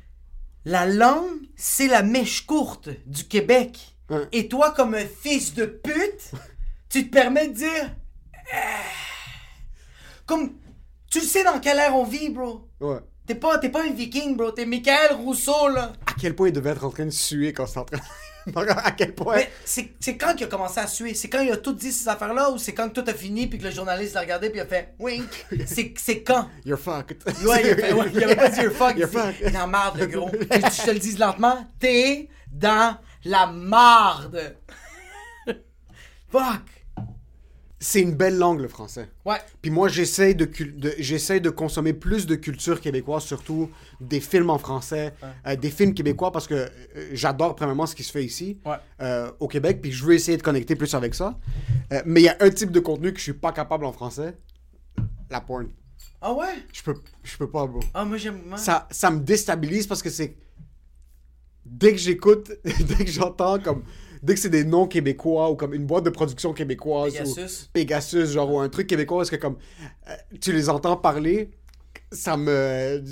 La langue, c'est la mèche courte du Québec. Ouais. Et toi, comme un fils de pute, [LAUGHS] tu te permets de dire. Ah. Comme. Tu sais dans quelle ère on vit, bro. Ouais. T'es pas, t'es pas un viking, bro. T'es Michael Rousseau, là. À quel point il devait être en train de suer quand c'est en train. [LAUGHS] à quel point? Mais c'est quand qu'il a commencé à suer? C'est quand il a tout dit ces affaires-là ou c'est quand que tout a fini puis que le journaliste l'a regardé puis il a fait wink? [LAUGHS] C'est c'est quand? You're fucked. Ouais, il, a fait, ouais, il avait pas dit you're fuck. You're fucked. dans marde, le gros. [LAUGHS] je, je te le dis lentement, t'es dans la marde. Fuck. C'est une belle langue, le français. Ouais. Puis moi, j'essaie de, de- j'essaie de consommer plus de culture québécoise, surtout des films en français, euh, des films québécois, parce que euh, j'adore premièrement ce qui se fait ici, Ouais. euh, au Québec, puis je veux essayer de connecter plus avec ça. Mais il y a un type de contenu que je suis pas capable en français, la porn. Ah ouais? Je peux, je peux pas, bro. Ah, moi j'aime. Ça, ça me déstabilise parce que c'est... Dès que j'écoute, [LAUGHS] dès que j'entends comme... Dès que c'est des noms québécois ou comme une boîte de production québécoise Pegasus. ou Pegasus, genre, ou un truc québécois, parce que comme euh, tu les entends parler, ça me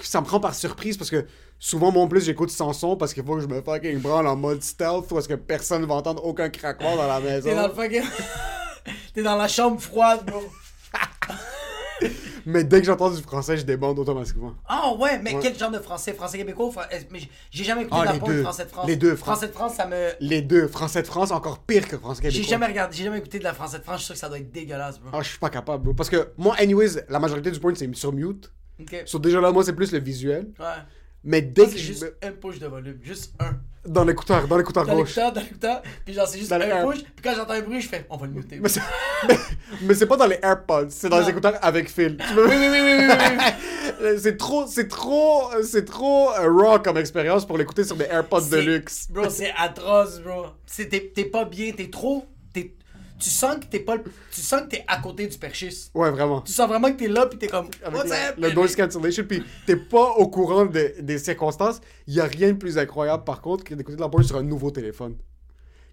ça me prend par surprise parce que souvent, moi en plus, j'écoute sans son parce qu'il faut que je me fucking branle en mode stealth parce que personne ne va entendre aucun craquement dans la maison. [LAUGHS] T'es dans le fucking. [LAUGHS] T'es dans la chambre froide, bro. [LAUGHS] Mais dès que j'entends du français, je débande automatiquement. Ah ouais, mais Ouais. quel genre de français? Français québécois fran- J'ai jamais écouté Ah, de la français de France. Les deux, Fran- Français de France, ça me. Les deux, français de France, encore pire que français québécois. J'ai jamais regardé, j'ai jamais écouté de la français de France, je suis sûr que ça doit être dégueulasse, bro. Ah, je suis pas capable, bro. Parce que moi, anyways, la majorité du point, c'est sur mute. Ok. So, déjà là, moi, c'est plus le visuel. Ouais. Mais dès Moi, que juste me- un push de volume, juste un. Dans l'écouteur, dans l'écouteur Dans gauche. l'écouteur, dans l'écouteur, puis genre c'est juste Dans un push, puis quand j'entends un bruit, je fais on va le muter. Mais c'est, [LAUGHS] mais, mais c'est pas dans les AirPods, c'est dans Non. les écouteurs avec fil. Oui, oui, oui, oui, oui, [LAUGHS] c'est trop, c'est trop, c'est trop euh, raw comme expérience pour l'écouter sur des AirPods de luxe. Bro, c'est atroce, bro. T'es pas bien, t'es trop. Tu sens que t'es pas. le- Tu sens que t'es à côté du perchiste. Ouais, vraiment. Tu sens vraiment que t'es là, puis t'es comme. Avec le baby? noise cancellation, puis t'es pas au courant de- des circonstances. Il y a rien de plus incroyable, par contre, que d'écouter de la porn sur un nouveau téléphone.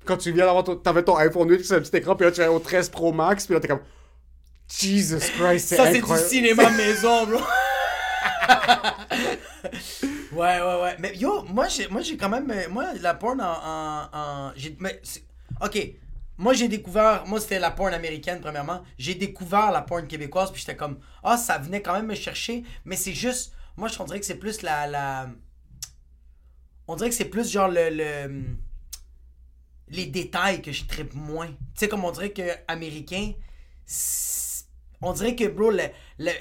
Quand tu viens d'avoir ton, t'avais ton iPhone 8 sur un petit écran, puis là tu es au 13 Pro Max, puis là t'es comme Jesus Christ, c'est Ça, c'est du cinéma maison, bro. [LAUGHS] ouais, ouais, ouais. Mais yo, moi, j'ai, moi, j'ai quand même. euh, Moi, la porn en. en, en- j'ai, mais ok. Moi, j'ai découvert. Moi, c'était la porn américaine, premièrement. J'ai découvert la porn québécoise, puis j'étais comme. Ah, ça venait quand même me chercher. Mais c'est juste. Moi, je on dirait que c'est plus la. la... On dirait que c'est plus genre le. le- les détails que je tripe moins. Tu sais, comme on dirait que américain, on dirait que, bro, le-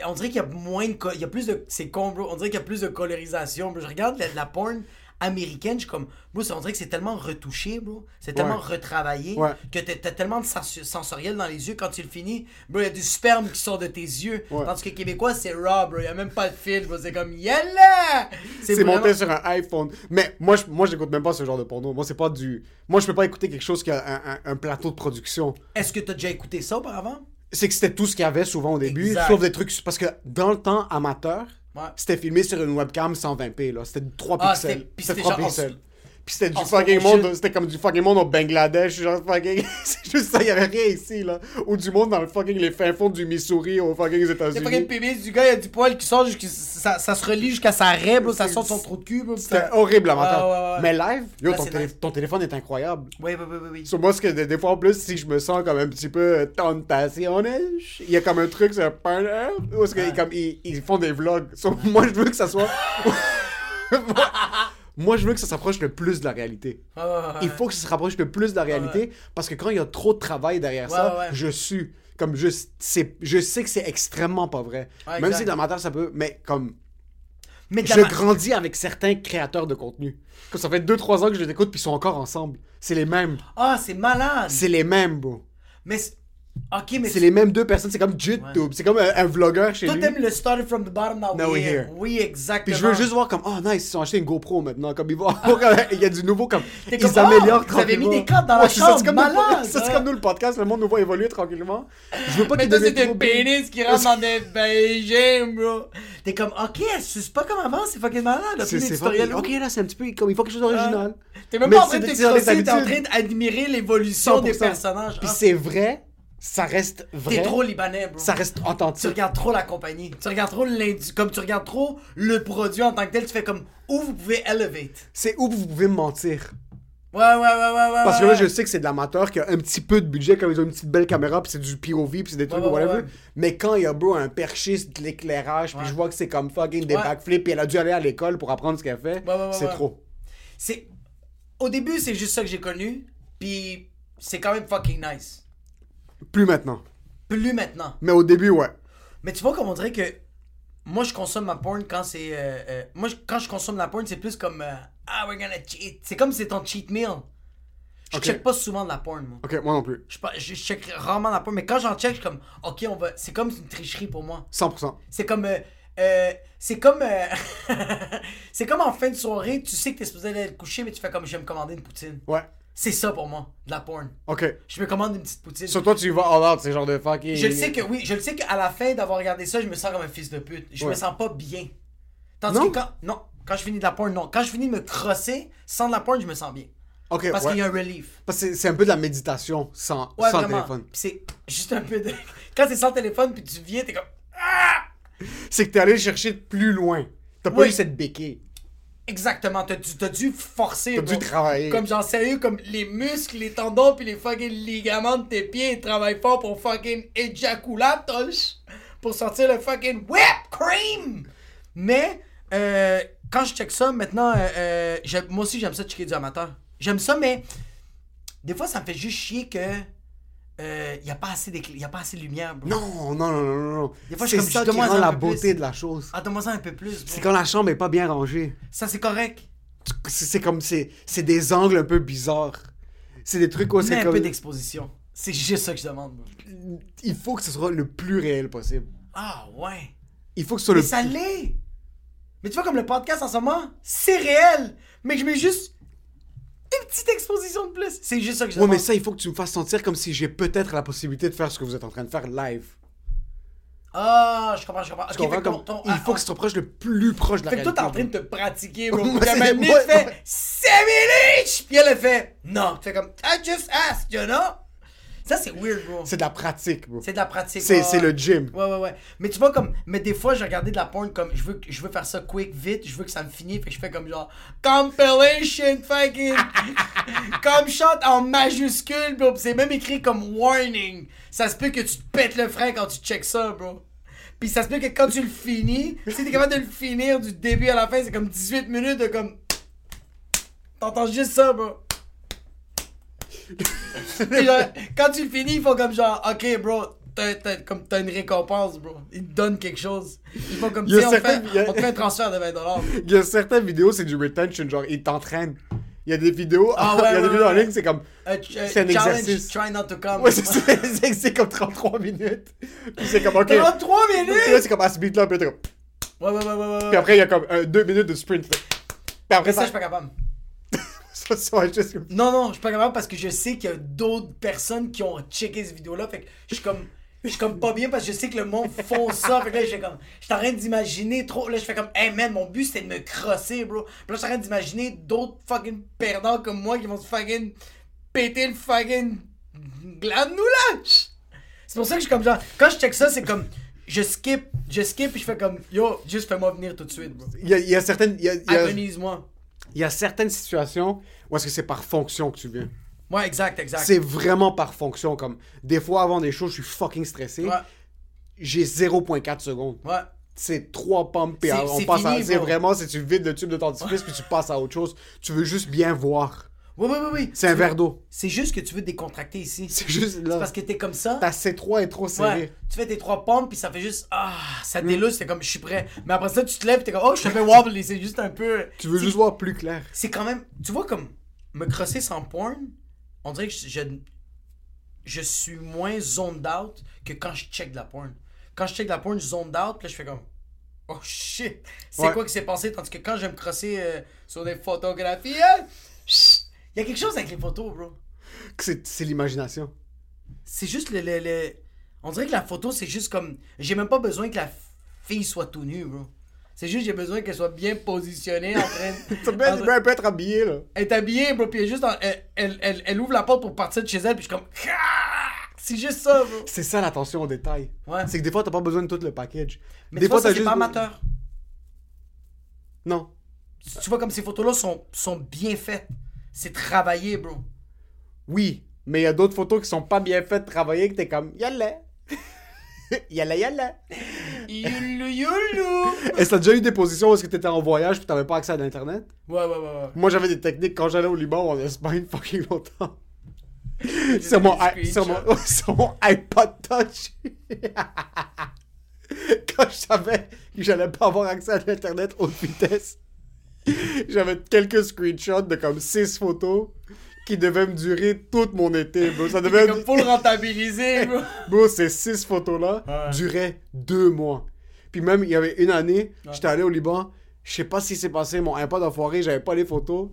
on dirait qu'il y a moins de. Il y a plus de. C'est con, bro. On dirait qu'il y a plus de colorisation, bro. Je regarde la, la porn américaine, je suis comme. Bro, ça- on dirait que c'est tellement retouché, bro. C'est tellement Ouais. retravaillé Ouais. que t'as tellement de sens- sensoriel dans les yeux. Quand tu le finis, bro, il y a du sperme qui sort de tes yeux. Ouais. Tandis que québécois, c'est raw, bro. Il y a même pas de fil, bro. C'est comme, yalla! C'est vraiment- monté sur un iPhone. Mais moi, je, moi, j'écoute même pas ce genre de porno. Moi, c'est pas du. Moi, je peux pas écouter quelque chose qui a un, un- un plateau de production. Est-ce que t'as déjà écouté ça auparavant? C'est que c'était tout ce qu'il y avait souvent au début, Exact. sauf des trucs. Parce que dans le temps amateur, Ouais. c'était filmé sur une webcam 120p. là. C'était 3 Ah, pixels. c'était- puis C'était c'était 3 genre en- pixels. Puis c'était du en fucking monde, c'était comme du fucking monde au Bangladesh, genre fucking, [LAUGHS] c'est juste ça, il y avait rien ici, là. Ou du monde dans le fucking, les fins fonds du Missouri, aux fucking C'est États-Unis. quel pénis du gars, il y a du poil qui sort, jusqu'à- ça, ça se relie jusqu'à sa bro, ça sort de son trou de cul. C'était horrible. Ouais, ouais, ouais. Mais live, yo, Là, ton, c'est télé- nice. ton téléphone est incroyable. Oui, oui, oui, oui. oui. Sur moi, ce que des, des fois en plus, si je me sens comme un petit peu tentationnel, il y a comme un truc sur un partner, où est-ce qu'ils ils font des vlogs. Sur [LAUGHS] moi, je veux que ça soit. [LAUGHS] moi, je veux que ça s'approche le plus de la réalité. Ouais, ouais, ouais. Il faut que ça se rapproche le plus de la réalité parce que quand il y a trop de travail derrière ça, je suis. Comme je, je sais que c'est extrêmement pas vrai. Même si de l'amateur, ça peut. Mais comme. Mais Je ma- grandis avec certains créateurs de contenu. Comme ça fait 2-3 ans que je les écoute puis ils sont encore ensemble. C'est les mêmes. Ah, c'est malade. C'est les mêmes, bro. Mais. C'est- Ok, mais. C'est les mêmes deux personnes. C'est comme YouTube. C'est comme un, un vlogueur chez Toi, lui. t'aimes le started from the bottom, now, Now we're here. here. Oui, exactement. Puis je veux juste voir comme, oh nice, ils ont acheté une GoPro maintenant. Comme ils vont [LAUGHS] il y a du nouveau, comme, ils comme, améliorent oh, vous avez mis tranquillement. des cadres dans la c'est ça, chambre, c'est comme nous- malade, Ça, c'est hein. comme nous le podcast, le monde nous voit évoluer tranquillement. Je veux pas Mais qu'ils toi, deviennent c'est trop big. pénis qui rentrent dans des [LAUGHS] Beijing, bro. T'es comme, ok, c'est pas comme avant, c'est fucking malade. C'est fucking- Ok, là, c'est un petit peu comme, il faut quelque chose d'original. T'es même Mais pas en train de t'es en train d'admirer l'évolution des 100%. personnages. Puis Ah, c'est vrai, ça reste vrai. T'es trop libanais, bro. Ça reste Tu authentique. regardes trop la compagnie. Tu regardes trop l'indu... Comme tu regardes trop le produit en tant que tel, tu fais comme où vous pouvez elevate? C'est où vous pouvez me mentir. Ouais, ouais, ouais, ouais, ouais. Parce que là, je sais que c'est de l'amateur qui a un petit peu de budget, comme ils ont une petite belle caméra, puis c'est du POV, puis c'est des trucs Ouais, ou ouais, whatever. ouais. Mais quand il y a, bro, un perchiste, de l'éclairage, puis je vois que c'est comme fucking des backflips, puis elle a dû aller à l'école pour apprendre ce qu'elle fait, c'est trop. C'est. Au début, c'est juste ça que j'ai connu. Puis c'est quand même fucking nice. Plus maintenant. Plus maintenant. Mais au début, ouais. Mais tu vois, comme on dirait que moi, je consomme ma porn quand c'est. euh, euh, moi, je- quand je consomme la porn, c'est plus comme. euh, ah, we're gonna cheat. C'est comme si c'est ton cheat meal. Je Ok. check pas souvent de la porn, moi. Ok, moi non plus. Je, je check rarement la porn, mais quand j'en check, je suis comme, ok, on va. C'est comme une tricherie pour moi. 100%. C'est comme. euh, c'est comme. euh, [LAUGHS] c'est comme en fin de soirée, tu sais que t'es supposé aller te coucher, mais tu fais comme, je vais me commander une poutine. Ouais. C'est ça pour moi, de la porn. Ok. Je me commande une petite poutine. Sur toi, tu vas all out, c'est genre de fucking. Je le sais que oui, je le sais qu'à la fin d'avoir regardé ça, je me sens comme un fils de pute. Je Ouais. me sens pas bien. Tandis Non? que quand. Non, quand je finis de la porn, non. Quand je finis de me crosser sans de la porn, je me sens bien. Ok, Parce ouais. qu'il y a un relief. Parce que c'est- c'est un peu de la méditation sans, Ouais, sans vraiment. téléphone. Puis c'est juste un peu de. [LAUGHS] Quand c'est sans téléphone, puis tu viens, t'es comme. C'est que t'es allé le chercher de plus loin. T'as pas Oui. eu cette béquille. Exactement, t'as dû, t'as dû forcer. T'as dû travailler. Comme genre sérieux, comme les muscles, les tendons, puis les fucking ligaments de tes pieds, ils travaillent fort pour fucking éjaculatos. Pour sortir le fucking whip cream. Mais, euh, quand je check ça, maintenant, euh, euh, moi aussi j'aime ça checker du amateur. J'aime ça, mais des fois ça me fait juste chier que. Il n'y a, pas assez y a pas assez de lumière, bro. Non, non, non, non, non. C'est ça qui rend un la beauté plus. de la chose. Ça un peu plus. C'est quand la chambre est pas bien rangée. Ça, c'est correct. C'est comme, c'est c'est des angles un peu bizarres. C'est des trucs où Mais c'est un comme... peu d'exposition. C'est juste ça que je demande, bro. Il faut que ce soit le plus réel possible. Ah, ouais. Il faut que ce soit Mais le... ça l'est! Mais tu vois, comme le podcast en ce moment, c'est réel! Mais je mets juste une petite exposition de plus. C'est juste ça que je Ouais, mais ça, il faut que tu me fasses sentir comme si j'ai peut-être la possibilité de faire ce que vous êtes en train de faire live. Ah, je comprends, je comprends. Tu Ok, comprends fait que comme... ton- ton- Il ah, faut que tu te rapproches le plus proche de la Fait que toi, t'es en train de te pratiquer, bro. [LAUGHS] Moi, La c'est- manip ouais, fait ouais. Semilich! Puis elle, elle fait non. Tu fais comme I just asked, you know? Ça, c'est weird, bro. C'est de la pratique, bro. C'est de la pratique. C'est c'est le gym. Ouais, ouais, ouais. Mais tu vois, comme. Mais des fois, j'ai regardé de la porn comme. Je veux, je veux faire ça quick, vite. Je veux que ça me finisse. Fait que je fais comme genre. Compilation fucking. [LAUGHS] comme shot en majuscule, bro. C'est même écrit comme warning. Ça se peut que tu te pètes le frein quand tu check ça, bro. Puis ça se peut que quand tu le finis, [LAUGHS] si t'es capable de le finir du début à la fin, c'est comme 18 minutes de comme. T'entends juste ça, bro. [LAUGHS] Genre, quand tu le finis, ils font comme genre, ok, bro, t'as, t'as- comme t'as une récompense, bro. Ils te donnent quelque chose. Ils font comme, sais, on, te certaines- fait- a- on te fait un transfert de 20$. [LAUGHS] Il y a certaines vidéos, c'est du retention, genre, ils t'entraînent. Il y a des vidéos, Ah [LAUGHS] il y a des ouais, vidéos en ligne, c'est comme. Euh, euh, C'est un challenge, exercice. try not to come. Ouais, c'est comme 33 minutes. Puis c'est comme, ok. 33 Puis là, minutes! c'est comme à ce beat-là, puis t'es comme. Ouais, ouais, ouais, ouais, ouais. Puis après, il y a comme 2 minutes de sprint. Puis après, ça, ça, je suis pas capable. Ça, ça va juste comme- Non, non, je suis pas capable parce que je sais qu'il y a d'autres personnes qui ont checké cette vidéo-là. Fait que je suis comme. Je suis comme pas bien parce que je sais que le monde font ça. Fait que là, je comme. Je suis en train d'imaginer trop. Là, je fais comme. Hey man, mon but c'était de me crosser, bro. Puis là, je suis en train d'imaginer d'autres fucking perdants comme moi qui vont se fucking péter le fucking glande noulage. C'est pour ça que je suis comme genre. Quand je check ça, c'est comme. Je skip, je skip et je fais comme. Yo, juste fais-moi venir tout de suite, bro. Il y a, il y a certaines. Il y a, il y a- Agonise-moi. Il y a certaines situations où est-ce que c'est par fonction que tu viens. Ouais, exact, exact. C'est vraiment par fonction. Comme des fois avant des shows, je suis fucking stressé. Ouais, J'ai 0.4 secondes. ouais. C'est trois pompes et on passe à. C'est vraiment, c'est tu vides le tube de dentifrice puis tu passes à autre chose. Tu veux juste bien voir. Oui, oui, oui, oui. C'est un verre d'eau. C'est juste que tu veux te décontracter ici. [LAUGHS] C'est juste C'est là. parce que t'es comme ça. Ta C3 est trop serrée. Ouais, tu fais tes trois pompes puis ça fait juste ah, ça Mm. délousse, c'est comme je suis prêt. Mais après ça tu te lèves, t'es comme oh, je te fais wobbly, c'est juste un peu Tu veux C'est- juste voir plus clair. C'est quand même tu vois comme me crosser sans porn, on dirait que je, je je suis moins zoned out que quand je check de la porn. Quand je check de la porn, je zoned out, puis là je fais comme oh shit, c'est Ouais. quoi qui s'est passé? Tandis que quand je vais me crosser euh, sur des photographies, hein, chut, il y a quelque chose avec les photos, bro. C'est l'imagination. C'est juste le, le, le- On dirait que la photo, c'est juste comme. J'ai même pas besoin que la fille soit tout nue, bro. C'est juste j'ai besoin qu'elle soit bien positionnée en train. [LAUGHS] Ça peut être, elle peut être habillée, là. Elle est habillée, bro, puis elle juste. en- Elle, elle, elle- elle ouvre la porte pour partir de chez elle, puis je suis comme. C'est juste ça, bro. C'est ça l'attention au détail. Ouais. C'est que des fois, t'as pas besoin de tout le package. Mais des tu vois, ça, t'as c'est pas amateur. Non. Tu vois comme ces photos-là sont, sont bien faites. C'est travaillé, bro. Oui, mais il y a d'autres photos qui sont pas bien faites travailler que t'es comme, y'a [LAUGHS] Yalla yalla. Youlou youlou. [LAUGHS] Est-ce que t'as déjà eu des positions où est-ce que t'étais en voyage puis t'avais pas accès à l'internet? Ouais, ouais, ouais, ouais. Moi, j'avais des techniques quand j'allais au Liban ou en Espagne [LAUGHS] fucking longtemps. sur, mon, sur, mon, sur mon iPod Touch. quand je savais que j'allais pas avoir accès à l'internet haute vitesse, [LAUGHS] j'avais quelques screenshots de comme 6 photos qui devaient me durer toute mon été, bro. Ça [LAUGHS] devait Comme pour le rentabiliser, [LAUGHS] bro. Bro, ces six photos-là Ouais. duraient deux mois. Puis même, il y avait une année, j'étais allé au Liban. Je sais pas ce qui s'est passé, mon iPod a foiré, j'avais pas les photos.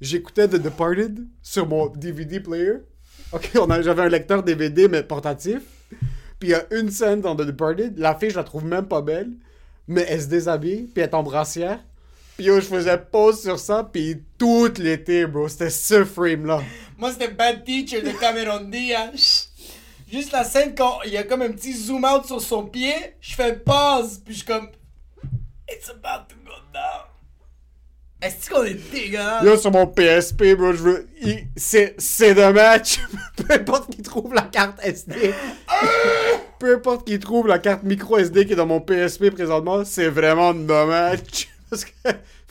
J'écoutais The Departed sur mon DVD player. Ok, j'avais un lecteur DVD, mais portatif. Puis il y a une scène dans The Departed, la fille, je la trouve même pas belle, mais elle se déshabille, puis elle est en brassière. Puis yo, je faisais pause sur ça, puis tout l'été, bro, c'était ce frame-là. Moi, c'était Bad Teacher de Cameron Diaz. Juste la scène quand il y a comme un petit zoom out sur son pied, je fais pause, puis je suis comme. It's about to go down. Est-ce qu'on est dégueulasse? Là, sur mon PSP, bro, je veux. il- C'est, c'est de match. [LAUGHS] Peu importe qui trouve la carte SD. Peu importe qui trouve la carte micro SD qui est dans mon PSP présentement, c'est vraiment de match. Parce que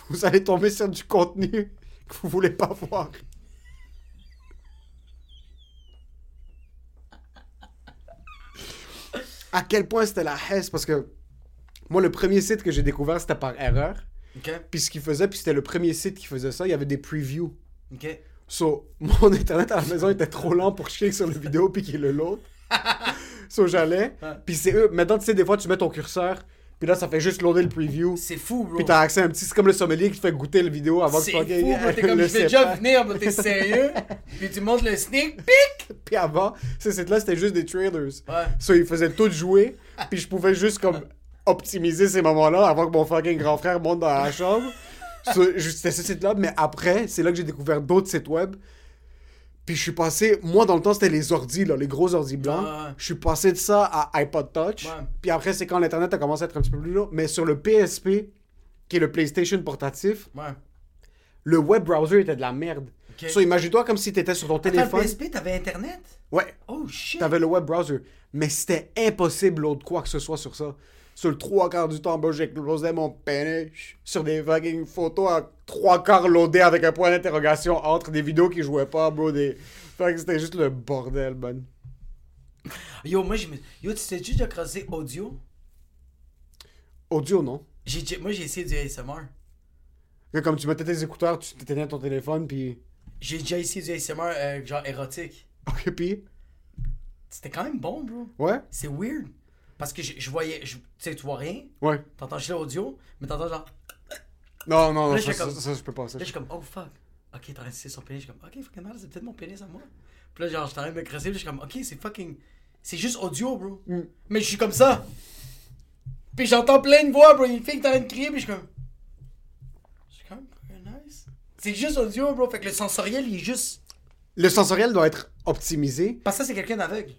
vous allez tomber sur du contenu que vous voulez pas voir. À quel point c'était la hesse, parce que moi, le premier site que j'ai découvert, c'était par erreur. Ok, Puis ce qu'il faisait, puis c'était le premier site qui faisait ça, il y avait des previews. ok. So, mon internet à la maison était trop lent pour cliquer sur la vidéo puis qu'il le load. [LAUGHS] so, j'allais. Puis c'est eux. Maintenant, tu sais, des fois, tu mets ton curseur. Puis là, ça fait juste loader le preview. C'est fou, bro. Puis t'as accès à un petit. C'est comme le sommelier qui te fait goûter la vidéo avant que C'est tu fou, bro. T'es comme, [LAUGHS] le je vais déjà venir, bro. T'es sérieux? [LAUGHS] Puis tu montes le sneak peek? Puis avant, sites-là, c'était juste des trailers. Ouais. So, ils faisaient tout jouer. Puis je pouvais juste comme optimiser ces moments-là avant que mon fucking grand frère monte dans la chambre. So, c'était ce site-là. Mais après, c'est là que j'ai découvert d'autres sites web. Puis je suis passé, moi dans le temps c'était les ordis, là, les gros ordis blancs. Ouais. Je suis passé de ça à iPod Touch. Ouais. Puis après c'est quand l'internet a commencé à être un petit peu plus lourd. Mais sur le PSP, qui est le PlayStation portatif, Ouais. le web browser était de la merde. So imagine-toi comme si t'étais sur ton Attends, téléphone. le PSP, t'avais internet? Ouais, Oh shit. t'avais le web browser. Mais c'était impossible l'autre quoi que ce soit sur ça. Sur le trois quarts du temps, bro, j'éclosais mon pénis sur des fucking photos à trois quarts loadées avec un point d'interrogation entre des vidéos qui jouaient pas, bro. Des... Fait que c'était juste le bordel, man. Yo, moi, je me... Yo, tu sais juste creuser audio? Audio, non? J'ai... Moi, j'ai essayé du ASMR. Comme tu mettais tes écouteurs, tu t'éteignais ton téléphone, puis... J'ai déjà essayé du ASMR, euh, genre érotique. Ok, puis... C'était quand même bon, bro. Ouais? C'est weird. Parce que je, je voyais... je- Tu sais, tu vois rien. Ouais. T'entends juste l'audio, mais t'entends genre... Non, non, non, ça, ça, ça, je peux pas. Ça, Là, je suis comme, oh fuck. Ok, t'as sucer son pénis. Je suis comme, ok, fucking merde, c'est peut-être mon pénis à moi. Puis là, genre, je t'arrête de me crasser. Puis je suis comme, ok, c'est fucking. C'est juste audio, bro. Mm. Mais je suis comme ça. Puis j'entends plein de voix, bro. Une fille qui t'arrête de crier. Puis je suis comme. C'est quand même fucking nice. C'est juste audio, bro. Fait que le sensoriel, il est juste. Le sensoriel doit être optimisé. Parce que ça, c'est quelqu'un d'aveugle.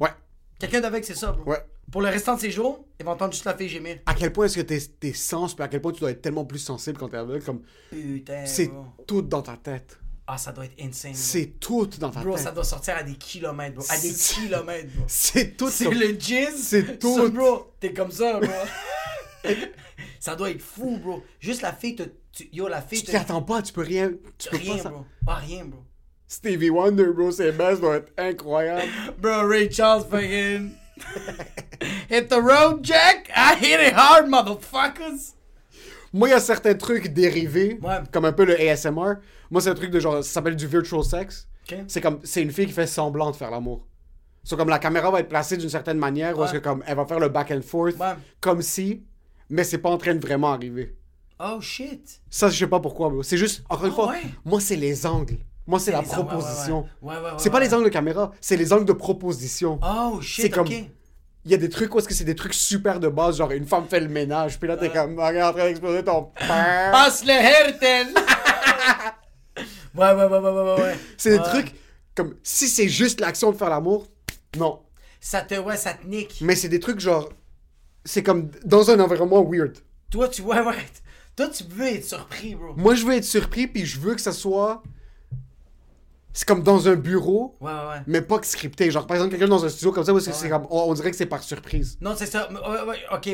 Ouais. Quelqu'un d'aveugle, c'est ça, bro. Ouais. Pour le restant de ses jours, il va entendre juste la fille gémir. À quel point est-ce que tes, tes sens, puis à quel point tu dois être tellement plus sensible quand t'es aveugle, comme... Putain. C'est bro. tout dans ta tête. Ah, ça doit être insane. bro. C'est tout dans ta Bro, tête. ça doit sortir à des kilomètres, bro. À des C'est- kilomètres, bro. [LAUGHS] C'est tout. C'est le jizz. C'est tout. Bro. T'es comme ça, bro. [LAUGHS] ça doit être fou, bro. Juste la fille te. tu- Yo, la fille Tu te. t'y attends pas, tu peux rien. Tu peux Rien, pas ça. bro. Pas rien, bro. Stevie Wonder, bro, ses bases doivent être incroyables. [LAUGHS] Bro, Ray Charles fucking. [LAUGHS] Hit the road, Jack? I hit it hard, motherfuckers. Moi, il y a certains trucs dérivés, Ouais. comme un peu le ASMR. Moi, c'est un truc de genre, ça s'appelle du virtual sex. C'est comme, c'est une fille qui fait semblant de faire l'amour. C'est comme la caméra va être placée d'une certaine manière, est-ce que comme, elle va faire le back and forth, Ouais. comme si, mais c'est pas en train de vraiment arriver. Oh shit. Ça, je sais pas pourquoi, bro. C'est juste, encore une Ah fois, moi, c'est les angles. Moi, c'est la les proposition. ouais. Ouais, c'est pas les angles de caméra, c'est les angles de proposition. Oh shit, C'est comme- ok. Il y a des trucs où est-ce que c'est des trucs super de base, genre une femme fait le ménage, puis là t'es comme, regarde, en train d'exploser ton. [LAUGHS] Passe le Hertel. [LAUGHS] ouais, ouais, ouais, ouais, ouais, ouais. C'est des trucs comme, si c'est juste l'action de faire l'amour, non. Ça te, ouais, ça te nique. Mais c'est des trucs genre, c'est comme dans un environnement weird. Toi, tu, ouais, ouais. Toi, tu veux être surpris, bro. Moi, je veux être surpris, puis je veux que ça soit. C'est comme dans un bureau, Ouais, ouais, ouais. mais pas que scripté. Genre, par exemple, quelqu'un dans un studio comme ça, où c'est c'est Ouais. comme, on, on dirait que c'est par surprise. Non, c'est ça. Ouais, ouais, ok.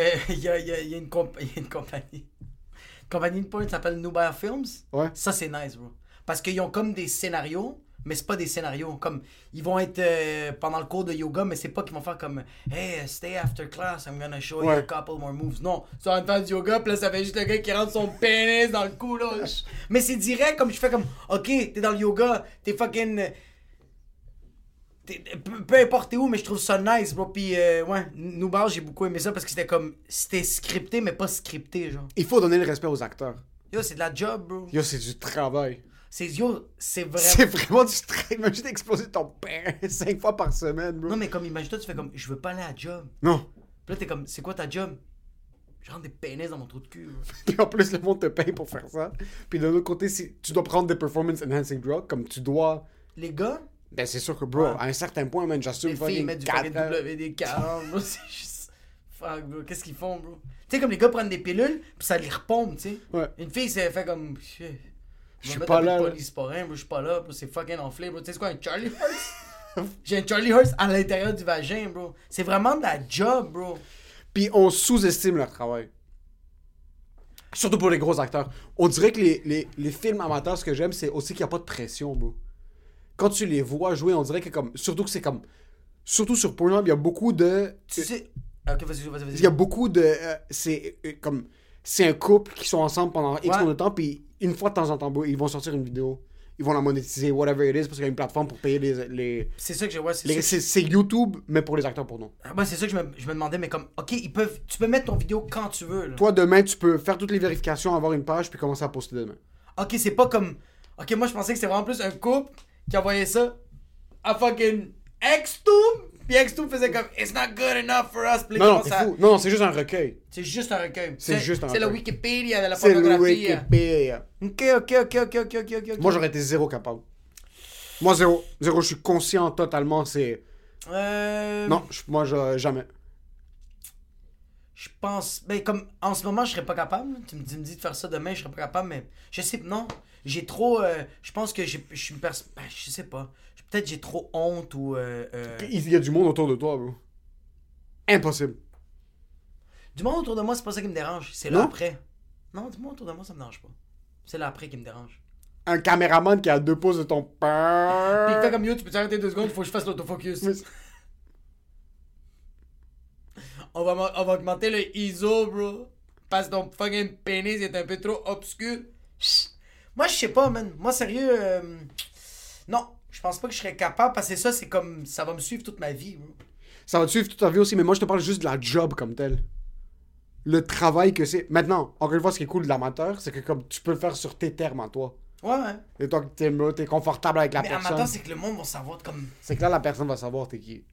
Euh, [LAUGHS] Il y, a, y a- y a une comp- [LAUGHS] il y a une compagnie. Une compagnie de porn s'appelle Nubia Films. Ouais. Ça, c'est nice, bro. Parce qu'ils ont comme des scénarios, mais c'est pas des scénarios. Comme, ils vont être euh, pendant le cours de yoga, mais c'est pas qu'ils vont faire comme Hey, stay after class, I'm gonna show you a couple more moves. Non, c'est en temps du yoga, puis là, ça fait juste le gars qui rentre son pénis dans le cou, là. mais c'est direct, comme je fais comme Ok, t'es dans le yoga, t'es fucking. euh, t'es- Peu, importe où, mais je trouve ça nice, bro. Puis, euh, ouais, Nubar, j'ai beaucoup aimé ça parce que c'était comme. C'était scripté, mais pas scripté, genre. Il faut donner le respect aux acteurs. Yo, c'est de la job, bro. Yo, c'est du travail. C'est yo, c'est [LAUGHS] vraiment. C'est vraiment du travail. Imagine exploser ton père [LAUGHS] cinq fois par semaine, bro. Non, mais comme, imagine-toi, tu fais comme, je veux pas aller à la job. Non. Puis là, t'es comme, c'est quoi ta job? Je rentre des pénis dans mon trou de cul. [LAUGHS] Puis en plus, le monde te paye pour faire ça. Puis de l'autre côté, si tu dois prendre des performance enhancing drugs, comme tu dois. Les gars, Ben, c'est sûr que, bro, Ouais. à un certain point, man, j'assume les filles les mettent du quatre fucking heures. WD-40, bro. C'est juste. Fuck, bro. Qu'est-ce qu'ils font, bro? Tu sais, comme les gars prennent des pilules, puis ça les repompe, tu sais. Ouais. Une fille, c'est fait comme. Je suis pas là, là. Polysporin, bro. Je suis pas là. C'est fucking enflé, bro. Tu sais, c'est quoi, un Charlie Horse? [LAUGHS] J'ai un Charlie Horse à l'intérieur du vagin, bro. C'est vraiment de la job, bro. Puis on sous-estime leur travail. Surtout pour les gros acteurs. On dirait que les, les, les films amateurs, ce que j'aime, c'est aussi qu'il n'y a pas de pression, bro. Quand tu les vois jouer, on dirait que comme. Surtout que c'est comme. Surtout sur Pornhub, il y a beaucoup de. Tu sais. Ok, vas-y, vas-y, vas-y. Il y a beaucoup de. euh, c'est euh, comme. C'est un couple qui sont ensemble pendant X Ouais. temps, puis une fois de temps en temps, ils vont sortir une vidéo. Ils vont la monétiser, whatever it is, parce qu'il y a une plateforme pour payer les. les, C'est ça que je vois. C'est YouTube, mais pour les acteurs porno. Ah, ouais, c'est ça que je me, je me demandais, mais comme, ok, ils peuvent, tu peux mettre ton vidéo quand tu veux. Là. Toi, demain, tu peux faire toutes les vérifications, avoir une page, puis commencer à poster demain. Ok, c'est pas comme. Ok, moi je pensais que c'était vraiment plus un couple qui envoyait ça à fucking Xtube. Puis Xtube faisait comme It's not good enough for us. Puis Non, non, à- fou. Non, non, c'est juste un recueil. C'est juste un recueil. C'est juste un C'est le recueil. Wikipédia de la C'est le pornographie. Wikipédia. Ok, ok, ok, ok, ok, ok, ok. Moi, j'aurais été zéro capable. Moi, zéro. Zéro, je suis conscient totalement, c'est... Euh, Non, je- moi, je, jamais. Je pense. Ben, comme en ce moment, je serais pas capable. Tu me dis, me dis de faire ça demain, je serais pas capable, mais je sais, non. J'ai trop. euh, je pense que je suis une personne. Ben, je sais pas. Peut-être j'ai trop honte ou. euh, euh, Il y a du monde autour de toi, bro. Impossible. Du monde autour de moi, c'est pas ça qui me dérange. C'est Non? là après. Non, du monde autour de moi, ça me dérange pas. C'est là après qui me dérange. Un caméraman qui a deux pouces de ton Puis il fait père. comme yo, tu peux t'arrêter deux secondes, il faut que je fasse l'autofocus. Mais- [LAUGHS] On va, on va augmenter le ISO, bro. Parce que ton fucking pénis est un peu trop obscur. Chut. Moi, je sais pas, man. Moi, sérieux, euh, non. Je pense pas que je serais capable parce que ça, c'est comme. Ça va me suivre toute ma vie. Ça va te suivre toute ta vie aussi, mais moi, je te parle juste de la job comme tel. Le travail que c'est. Maintenant, encore une fois, ce qui est cool de l'amateur, c'est que comme tu peux le faire sur tes termes à toi. Ouais, ouais. Et toi, t'es, t'es confortable avec la Mais personne. temps, c'est que le monde va savoir comme. C'est que là, la personne va savoir t'es qui.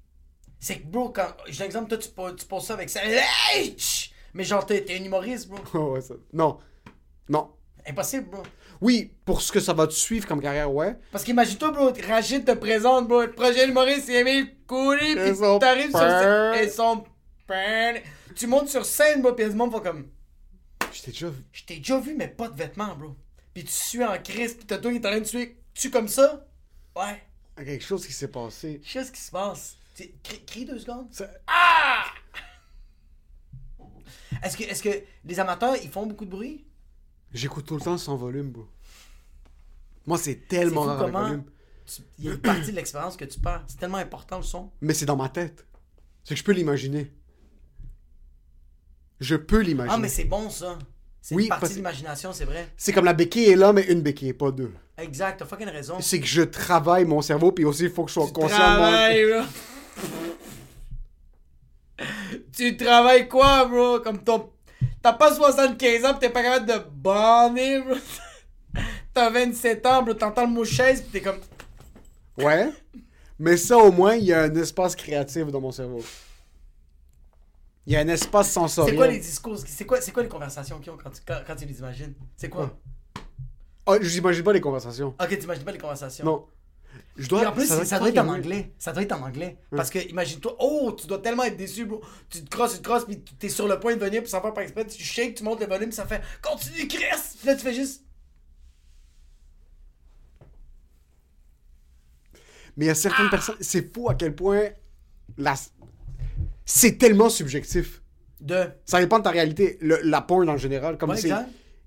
C'est que, bro, quand. J'ai un exemple, toi, tu, tu poses ça avec ça. Mais genre, t'es t'es un humoriste, bro. [LAUGHS] ouais, ça. Non. Non. Impossible, bro. Oui, pour ce que ça va te suivre comme carrière, ouais. Parce qu'imagine-toi, bro, Rachid te présente, bro, le projet humoriste, c'est Emile Coury, Et pis t'arrives sur scène, et son. Tu montes sur scène, bro, pis le monde va comme, Je t'ai déjà vu. je t'ai déjà vu, mais pas de vêtements, bro. Pis tu suis en crise, pis t'as toi qui est en train de suer, tu comme ça? Ouais. Il y a quelque chose qui s'est passé. Je sais ce qui se passe? Crie, crie deux secondes. Ça- Est-ce que, est-ce que les amateurs, ils font beaucoup de bruit? J'écoute tout le temps sans volume, bro. Moi, c'est tellement rare volume. tu- il y a une partie de l'expérience que tu perds. C'est tellement important, le son. Mais c'est dans ma tête. C'est que je peux l'imaginer. Je peux l'imaginer. Ah, mais c'est bon, ça. C'est Oui, une partie parce- de l'imagination, c'est vrai. C'est comme la béquille est là, mais une béquille, pas deux. Exact, t'as fucking raison. C'est que je travaille mon cerveau, puis aussi, il faut que je sois Tu conscient travailles, de bro. [LAUGHS] tu travailles quoi, bro? Comme ton... T'as pas 75 ans pis t'es pas capable de banner, bro. [LAUGHS] T'as 27 ans, bro. T'entends le mot chaise pis t'es comme... Ouais. Mais ça, au moins, il y a un espace créatif dans mon cerveau. Il y a un espace sensoriel. C'est quoi les discours? C'est quoi, quoi les conversations qu'ils ont quand tu, quand, quand tu les imagines? C'est quoi? Ah, je n'imagine pas les conversations. Ok, t'imagines pas les conversations. Non. Je Et dois... en plus, ça, doit être en anglais. Ça doit être en anglais. Parce que, imagine-toi, oh, tu dois tellement être déçu, bro. Tu te crosses, tu te crosses, puis t'es sur le point de venir, puis sans faire par exprès, tu shakes, tu montes le volume, ça fait continue, Chris! Puis là, tu fais juste. Mais il y a certaines personnes. C'est fou à quel point. La... C'est tellement subjectif. De. Ça dépend de ta réalité. Le- la porn en général, comme Ouais, c'est.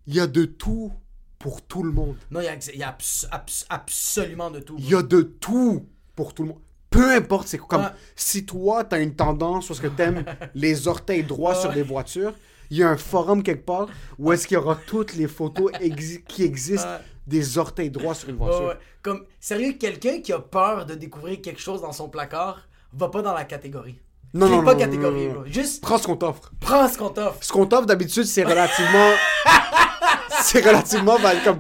Il y a de tout pour tout le monde. Non, il y a, il y a abs- abs- absolument de tout. Il y a de tout pour tout le monde. Peu importe, c'est. Comme si toi, t'as une tendance parce que t'aimes [LAUGHS] les orteils droits sur des voitures, il y a un forum quelque part où est-ce qu'il y aura toutes les photos exi- qui existent. Des orteils droits sur une voiture. ouais. Comme, sérieux, quelqu'un qui a peur de découvrir quelque chose dans son placard va pas dans la catégorie. Non, non, pas non, catégorie, non. Juste Prends ce qu'on t'offre. prends ce qu'on t'offre. Ce qu'on t'offre d'habitude, c'est relativement. [LAUGHS] c'est relativement. va- Comme...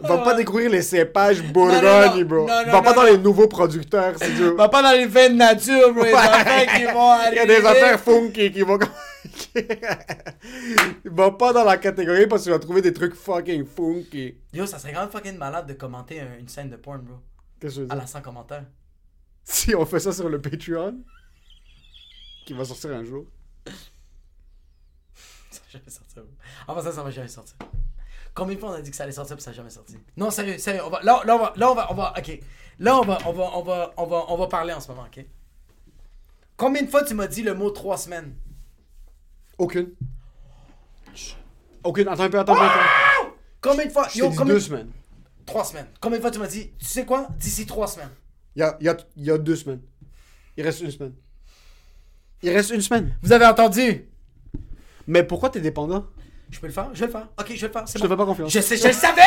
Va pas découvrir les cépages Bourgogne, bro. Va pas dans les nouveaux producteurs, c'est du. Va pas dans les vins de nature, bro. Il y a des affaires funky qui vont. Va [LAUGHS] pas dans la catégorie parce tu vas trouver des trucs fucking funky. Yo, ça serait quand même fucking malade de commenter un- une scène de porn, bro. Qu'est-ce que je veux À dire? la 100 commentaires. Si on fait ça sur le Patreon, qui va sortir un jour. [LAUGHS] Ça va jamais sortir, bro. Enfin, ça, ça va jamais sortir. Combien de fois on a dit que ça allait sortir puis ça n'a jamais sorti? Non, sérieux, sérieux. On va, là, là, on va, là, on va, on va, ok. Là, on va, on va, on va, on va, on va parler en ce moment, ok? Combien de fois tu m'as dit le mot trois semaines? Aucune. Aucune. Attends un peu, attends un peu. attends. Combien de fois? Je t'ai Yo, dit combien... deux semaines. Trois semaines. Combien de fois tu m'as dit, tu sais quoi? D'ici trois semaines. Il y a, il y, a, il y a deux semaines. Il reste une semaine. Il reste une semaine. Vous avez entendu? Mais pourquoi t'es dépendant? Je peux le faire? Je vais le faire. Ok, je vais le faire. c'est Je te bon. fais pas confiance. Je sais, je le savais!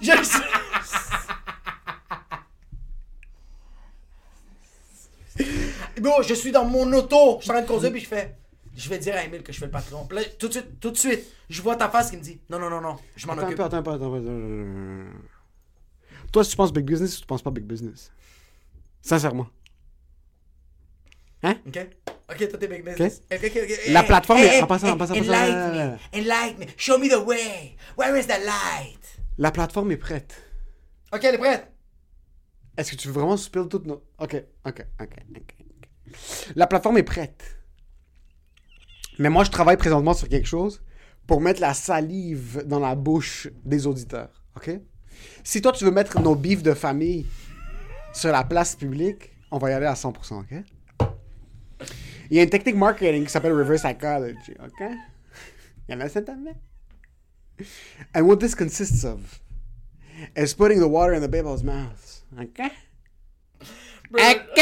Je le sais! [LAUGHS] Bro, je suis dans mon auto, je suis en train de conduire, puis je fais. Je vais dire à Emile que je fais le patron. Là, tout de suite, tout de suite, je vois ta face qui me dit Non, non, non, non, je m'en Attends occupe. attends attends attends peu. Toi, si tu penses big business, tu penses pas big business. Sincèrement. Hein? Ok? Ok, toi t'es big business. La Hey, plateforme hey, en passant, en passant, en passant, là. me, show me the way. Where is the light? La plateforme est prête. Ok, elle est prête. Est-ce que tu veux vraiment spill toutes nos... Ok, ok, ok. ok. La plateforme est prête. Mais moi, je travaille présentement sur quelque chose pour mettre la salive dans la bouche des auditeurs, ok? Si toi, tu veux mettre nos bifs de famille sur la place publique, on va y aller à 100%, ok? Il y a une technique marketing qui s'appelle reverse psychology, ok? You understand that, man? And what this consists of is putting the water in the baby's mouth, ok? Ok?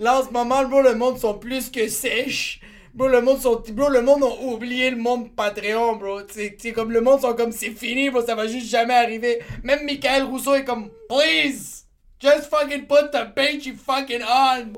Là, en ce moment, bro, le monde sont plus que sèches. Bro, le monde sont, bro, le monde ont oublié le monde Patreon, bro. C'est c'est comme le monde sont comme c'est fini, bro, ça va juste jamais arriver. Même Michael Rousseau est comme, please, just fucking put the page you fucking on.